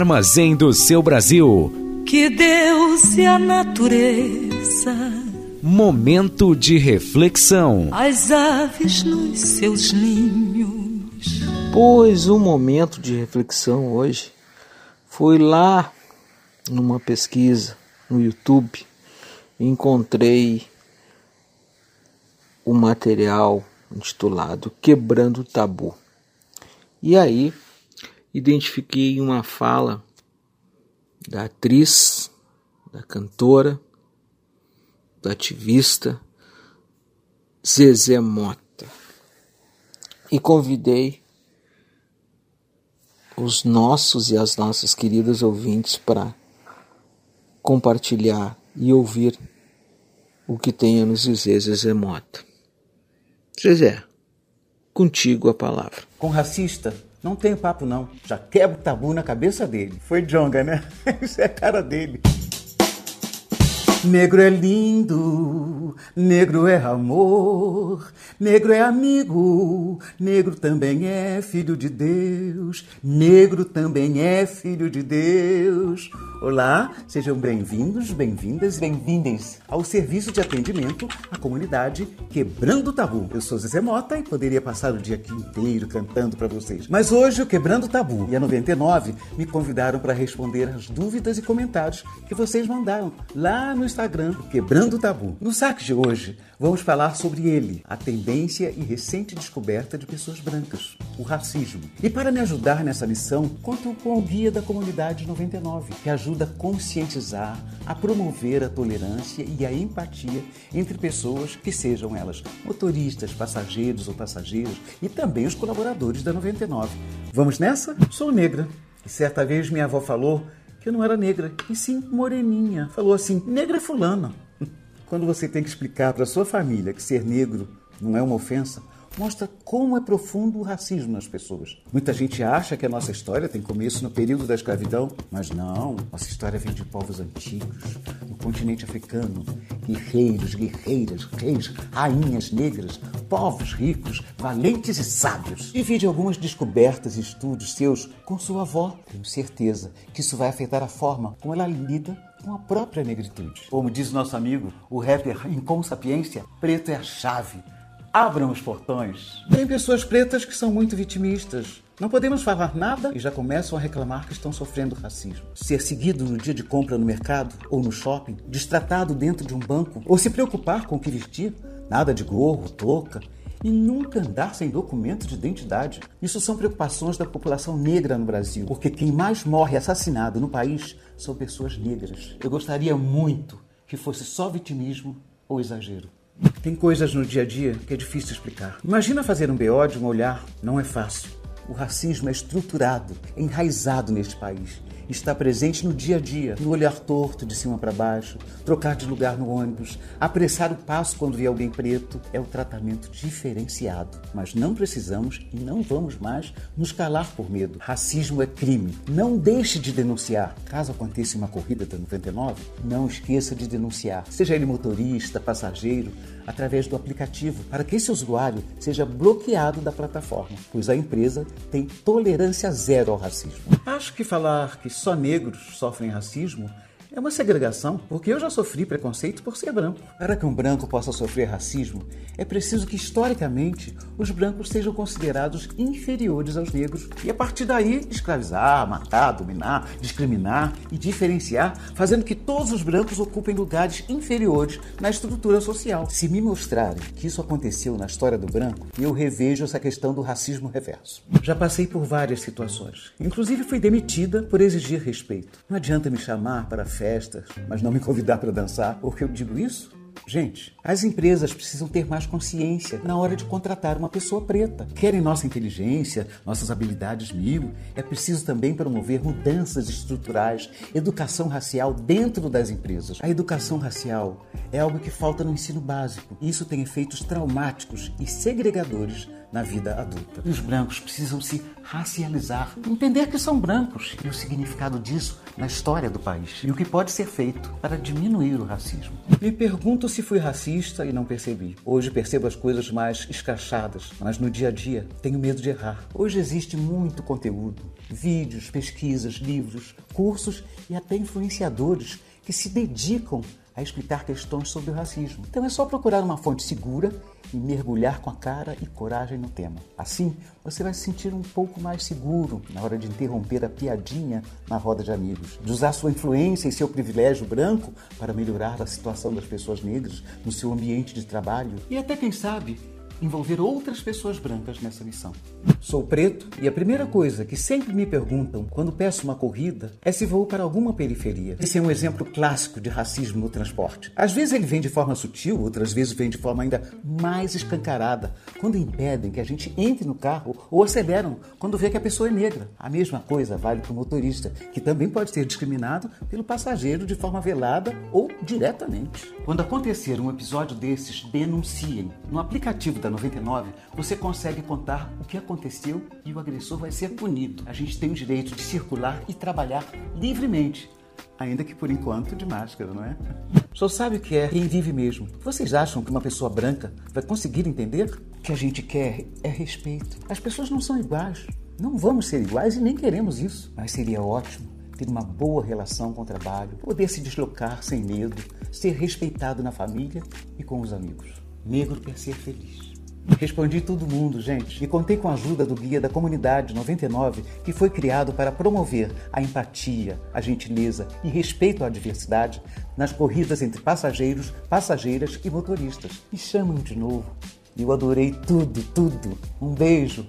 Armazém do seu Brasil. Que Deus e a natureza, Momento de reflexão. as aves nos seus ninhos. Pois o momento de reflexão hoje foi lá numa pesquisa no YouTube, encontrei o material intitulado Quebrando o Tabu. E aí identifiquei uma fala da atriz, da cantora, da ativista Zezé Mota. E convidei os nossos e as nossas queridas ouvintes para compartilhar e ouvir o que tem a nos dizer Zezé Mota. Zezé, contigo a palavra. Com racista, não tem papo não. Já quebra o tabu na cabeça dele. Foi Jonga, né? [laughs] Isso é a cara dele. Negro é lindo, negro é amor, negro é amigo, negro também é filho de Deus, negro também é filho de Deus. Olá, sejam bem-vindos, bem-vindas e bem-vindes ao serviço de atendimento à comunidade Quebrando o Tabu. Eu sou Zezé Mota e poderia passar o dia aqui inteiro cantando para vocês. Mas hoje o Quebrando o Tabu e a 99 me convidaram para responder as dúvidas e comentários que vocês mandaram lá no Instagram Quebrando o Tabu. No saque de hoje, vamos falar sobre ele, a tendência e recente descoberta de pessoas brancas, o racismo. E para me ajudar nessa missão, conto com o guia da comunidade 99, que ajuda a conscientizar, a promover a tolerância e a empatia entre pessoas que sejam elas motoristas, passageiros ou passageiras e também os colaboradores da 99. Vamos nessa? Sou negra. E certa vez minha avó falou que eu não era negra, e sim moreninha. Falou assim: negra é fulana. Quando você tem que explicar para sua família que ser negro não é uma ofensa, mostra como é profundo o racismo nas pessoas. Muita gente acha que a nossa história tem começo no período da escravidão, mas não. Nossa história vem de povos antigos, no continente africano. Guerreiros, guerreiras, reis, rainhas negras, povos ricos, valentes e sábios. Divide algumas descobertas e estudos seus com sua avó. Tenho certeza que isso vai afetar a forma como ela lida com a própria negritude. Como diz nosso amigo, o rapper Incom Sapiência, preto é a chave. Abram os portões. Tem pessoas pretas que são muito vitimistas. Não podemos falar nada e já começam a reclamar que estão sofrendo racismo. Ser seguido no dia de compra no mercado ou no shopping, destratado dentro de um banco, ou se preocupar com o que vestir, nada de gorro, touca, e nunca andar sem documento de identidade. Isso são preocupações da população negra no Brasil, porque quem mais morre assassinado no país são pessoas negras. Eu gostaria muito que fosse só vitimismo ou exagero. Tem coisas no dia a dia que é difícil explicar. Imagina fazer um BO de um olhar, não é fácil. O racismo é estruturado, é enraizado neste país. Está presente no dia a dia, no olhar torto de cima para baixo, trocar de lugar no ônibus, apressar o passo quando vê alguém preto. É o tratamento diferenciado. Mas não precisamos e não vamos mais nos calar por medo. Racismo é crime. Não deixe de denunciar. Caso aconteça uma corrida da 99, não esqueça de denunciar. Seja ele motorista, passageiro, através do aplicativo, para que esse usuário seja bloqueado da plataforma, pois a empresa tem tolerância zero ao racismo. Acho que falar que só negros sofrem racismo é uma segregação, porque eu já sofri preconceito por ser branco. Para que um branco possa sofrer racismo, é preciso que, historicamente, os brancos sejam considerados inferiores aos negros e, a partir daí, escravizar, matar, dominar, discriminar e diferenciar, fazendo que todos os brancos ocupem lugares inferiores na estrutura social. Se me mostrarem que isso aconteceu na história do branco, eu revejo essa questão do racismo reverso. Já passei por várias situações, inclusive fui demitida por exigir respeito. Não adianta me chamar para festas, mas não me convidar para dançar. Por que eu digo isso? Gente, as empresas precisam ter mais consciência na hora de contratar uma pessoa preta. Querem nossa inteligência, nossas habilidades mil, é preciso também promover mudanças estruturais, educação racial dentro das empresas. A educação racial é algo que falta no ensino básico isso tem efeitos traumáticos e segregadores na vida adulta. E os brancos precisam se racializar, entender que são brancos e o significado disso na história do país e o que pode ser feito para diminuir o racismo. Me pergunto se fui racista e não percebi. Hoje percebo as coisas mais escrachadas, mas no dia a dia tenho medo de errar. Hoje existe muito conteúdo, vídeos, pesquisas, livros, cursos e até influenciadores que se dedicam a explicar questões sobre o racismo. Então é só procurar uma fonte segura e mergulhar com a cara e coragem no tema. Assim, você vai se sentir um pouco mais seguro na hora de interromper a piadinha na roda de amigos, de usar sua influência e seu privilégio branco para melhorar a situação das pessoas negras no seu ambiente de trabalho e até, quem sabe, envolver outras pessoas brancas nessa missão. Sou preto e a primeira coisa que sempre me perguntam quando peço uma corrida é se vou para alguma periferia. Esse é um exemplo clássico de racismo no transporte. Às vezes ele vem de forma sutil, outras vezes vem de forma ainda mais escancarada, quando impedem que a gente entre no carro ou aceleram quando vê que a pessoa é negra. A mesma coisa vale para o motorista, que também pode ser discriminado pelo passageiro de forma velada ou diretamente. Quando acontecer um episódio desses, denunciem. No aplicativo da 99, você consegue contar o que aconteceu e o agressor vai ser punido. A gente tem o direito de circular e trabalhar livremente. Ainda que por enquanto de máscara, não é? Só sabe o que é quem vive mesmo. Vocês acham que uma pessoa branca vai conseguir entender? O que a gente quer é respeito. As pessoas não são iguais. Não vamos ser iguais e nem queremos isso. Mas seria ótimo ter uma boa relação com o trabalho, poder se deslocar sem medo, ser respeitado na família e com os amigos. Negro quer ser feliz. Respondi todo mundo, gente, e contei com a ajuda do guia da comunidade 99, que foi criado para promover a empatia, a gentileza e respeito à diversidade nas corridas entre passageiros, passageiras e motoristas. Me chamam de novo. Eu adorei tudo, tudo. Um beijo.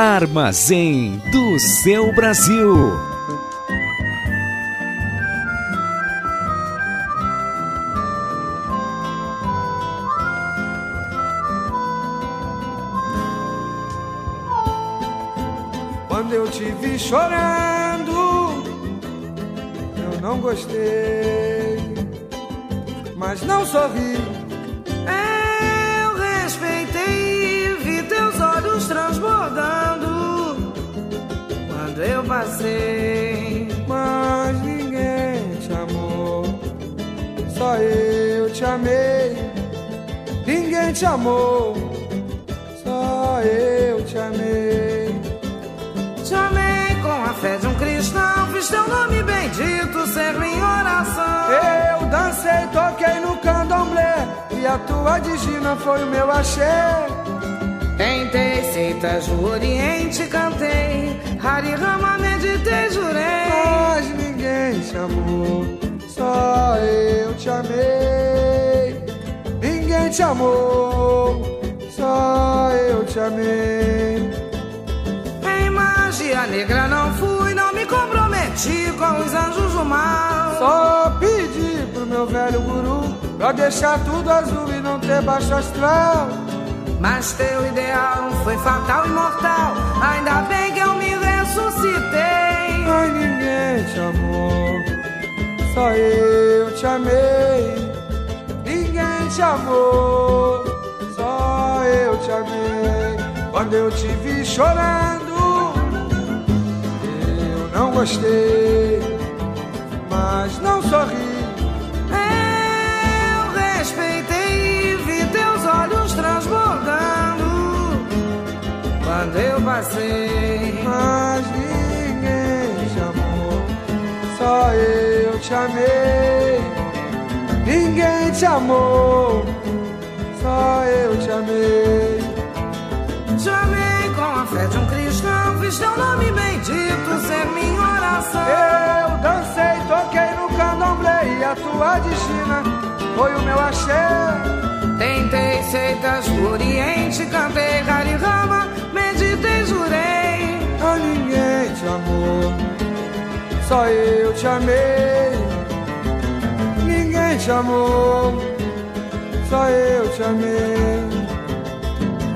Armazém do seu Brasil. Quando eu te vi chorando, eu não gostei, mas não sorri. Só eu te amei. Ninguém te amou, só eu te amei. Te amei com a fé de um cristão, fiz teu nome bendito ser minha oração. Eu dancei, toquei no candomblé e a tua digina foi o meu axé. Tentei seitas no Oriente, cantei, Hari Rama meditei, jurei. Mas ninguém te amou, só eu te amei. Ninguém te amou, só eu te amei. Em magia negra não fui, não me comprometi com os anjos do mal. Só pedi pro meu velho guru pra deixar tudo azul e não ter baixo astral. Mas teu ideal foi fatal e mortal. Ainda bem que eu me ressuscitei. Mas ninguém te amou, só eu te amei. Ninguém te amou, só eu te amei. Quando eu te vi chorando, eu não gostei, mas não sorri. Eu respeitei e vi teus olhos transbordando quando eu passei. Mas só eu te amei. Ninguém te amou, só eu te amei. Te amei com a fé de um cristão, fiz teu nome bendito ser minha oração. Eu dancei, toquei no candomblé e a tua destina foi o meu axé. Tentei seitas do Oriente, cantei Hari Rama, meditei, jurei. A ninguém te amou, só eu te amei. Ninguém te amou, só eu te amei.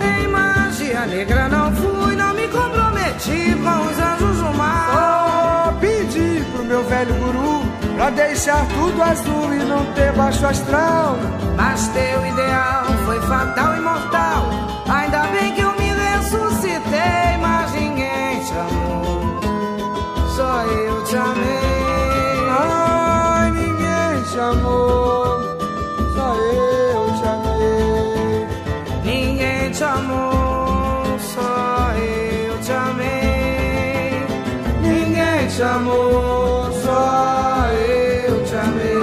Em magia negra não fui, não me comprometi com os anjos do mal. Só pedi pro meu velho guru pra deixar tudo azul e não ter baixo astral. Mas teu ideal foi fatal e mortal. Ainda bem que eu me ressuscitei, mas ninguém te amou. Só eu te. Ai, ninguém te amou, só eu te amei. Ninguém te amou, só eu te amei. Ninguém te amou, só eu te amei.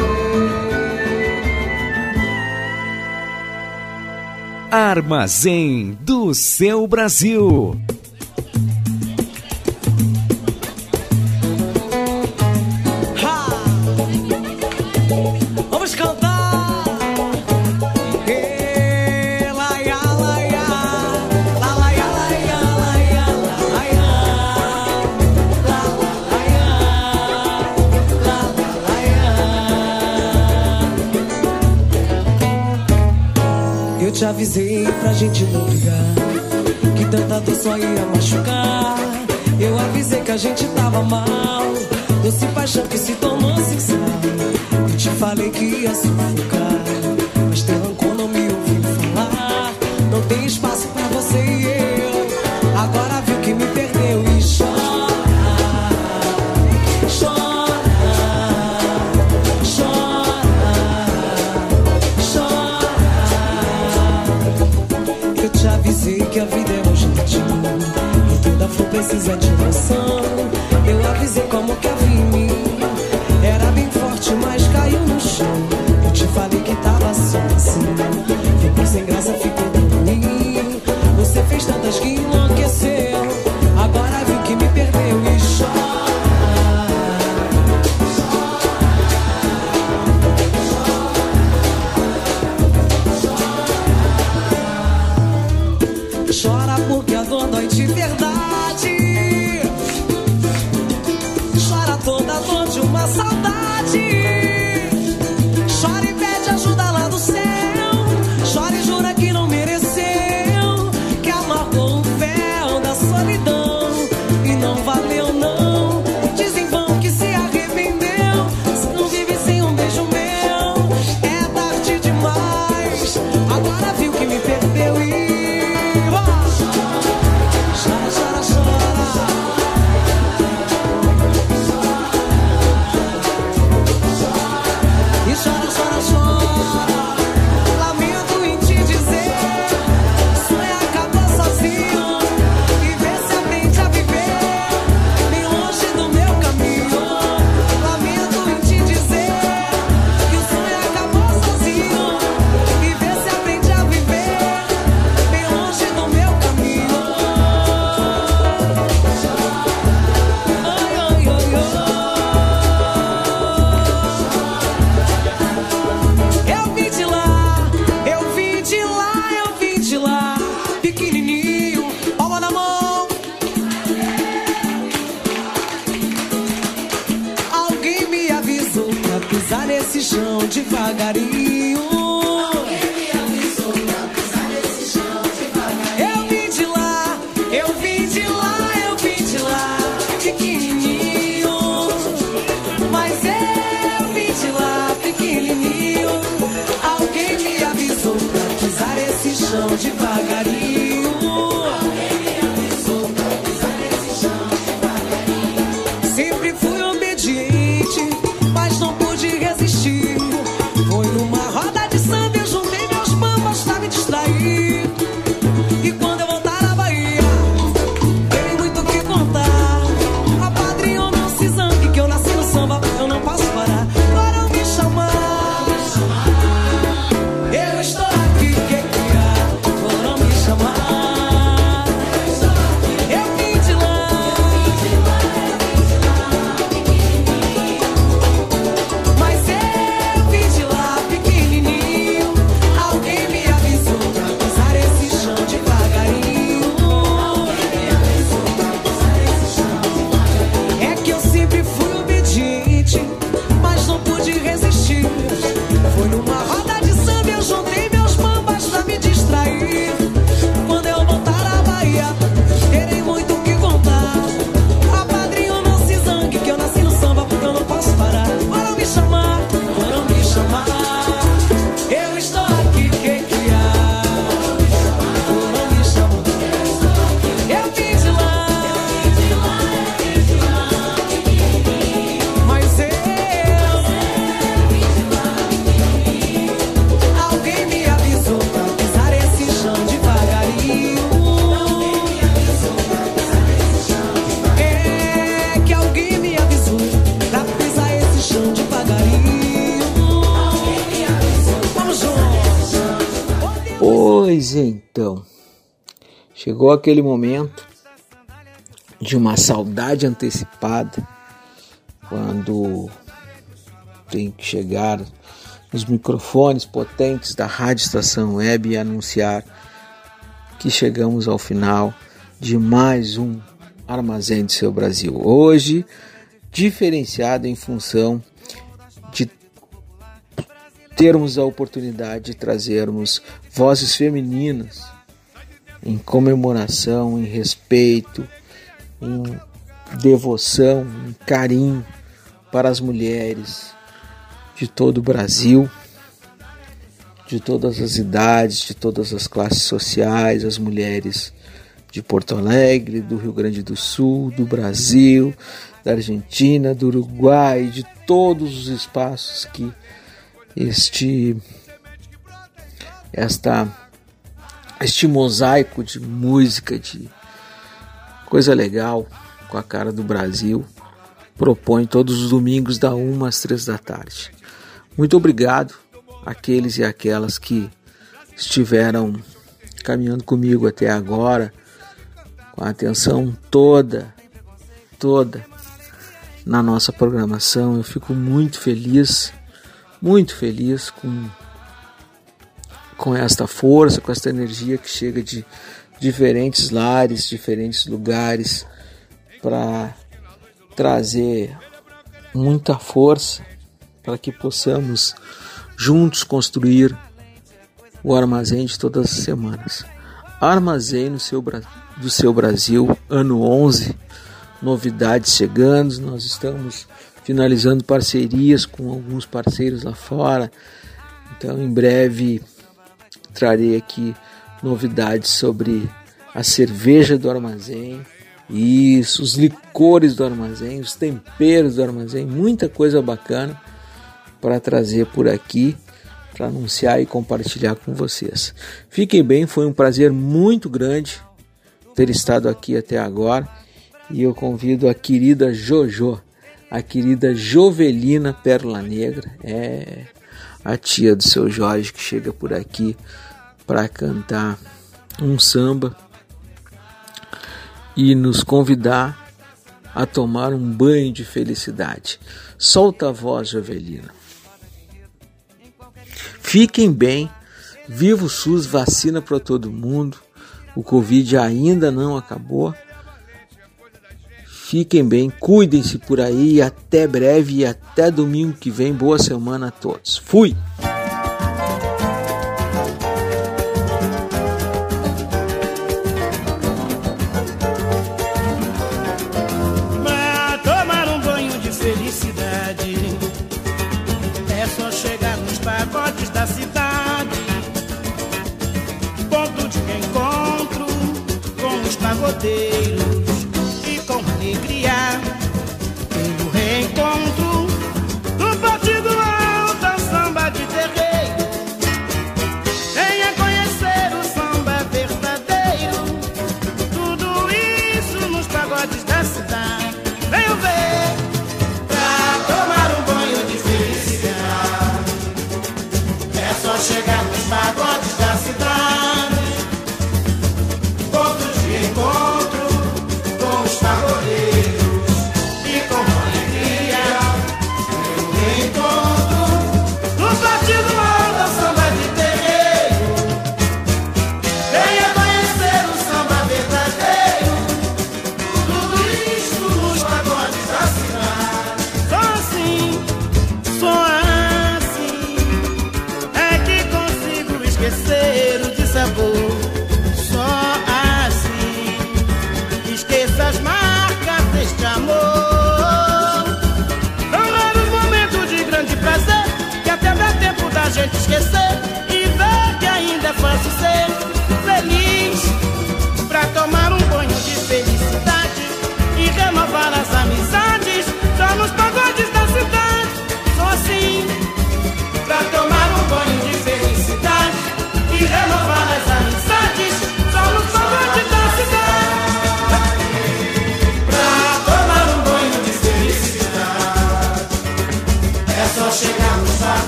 Armazém do seu Brasil. Avisei pra gente não brigar Que tanta dor só ia machucar. Eu avisei que a gente tava mal Doce paixão que se tornou cinzal Eu te falei que ia sufocar Mas teu avisei como que chegou aquele momento de uma saudade antecipada, quando tem que chegar nos microfones potentes da Rádio Estação Web e anunciar que chegamos ao final de mais um Armazém do Seu Brasil. Hoje, diferenciado em função de termos a oportunidade de trazermos vozes femininas em comemoração, em respeito, em devoção, em carinho para as mulheres de todo o Brasil, de todas as idades, de todas as classes sociais, as mulheres de Porto Alegre, do Rio Grande do Sul, do Brasil, da Argentina, do Uruguai, de todos os espaços que este esta este mosaico de música de coisa legal com a cara do Brasil propõe todos os domingos da 1 às 3 da tarde. Muito obrigado àqueles e aquelas que estiveram caminhando comigo até agora com a atenção toda toda na nossa programação. Eu fico muito feliz, muito feliz com com esta força, com esta energia que chega de diferentes lares, diferentes lugares para trazer muita força para que possamos juntos construir o armazém de todas as semanas. Armazém no seu, do seu Brasil, ano 11, novidades chegando, nós estamos finalizando parcerias com alguns parceiros lá fora. Então, em breve trarei aqui novidades sobre a cerveja do armazém, isso, os licores do armazém, os temperos do armazém, muita coisa bacana para trazer por aqui, para anunciar e compartilhar com vocês. Fiquem bem, foi um prazer muito grande ter estado aqui até agora. E eu convido a querida Jojo, a querida Jovelina Pérola Negra, é a tia do seu Jorge que chega por aqui para cantar um samba e nos convidar a tomar um banho de felicidade. Solta a voz, Jovelina. Fiquem bem, viva o SUS, vacina para todo mundo. O Covid ainda não acabou. Fiquem bem, cuidem-se por aí. Até breve e até domingo que vem. Boa semana a todos. Fui!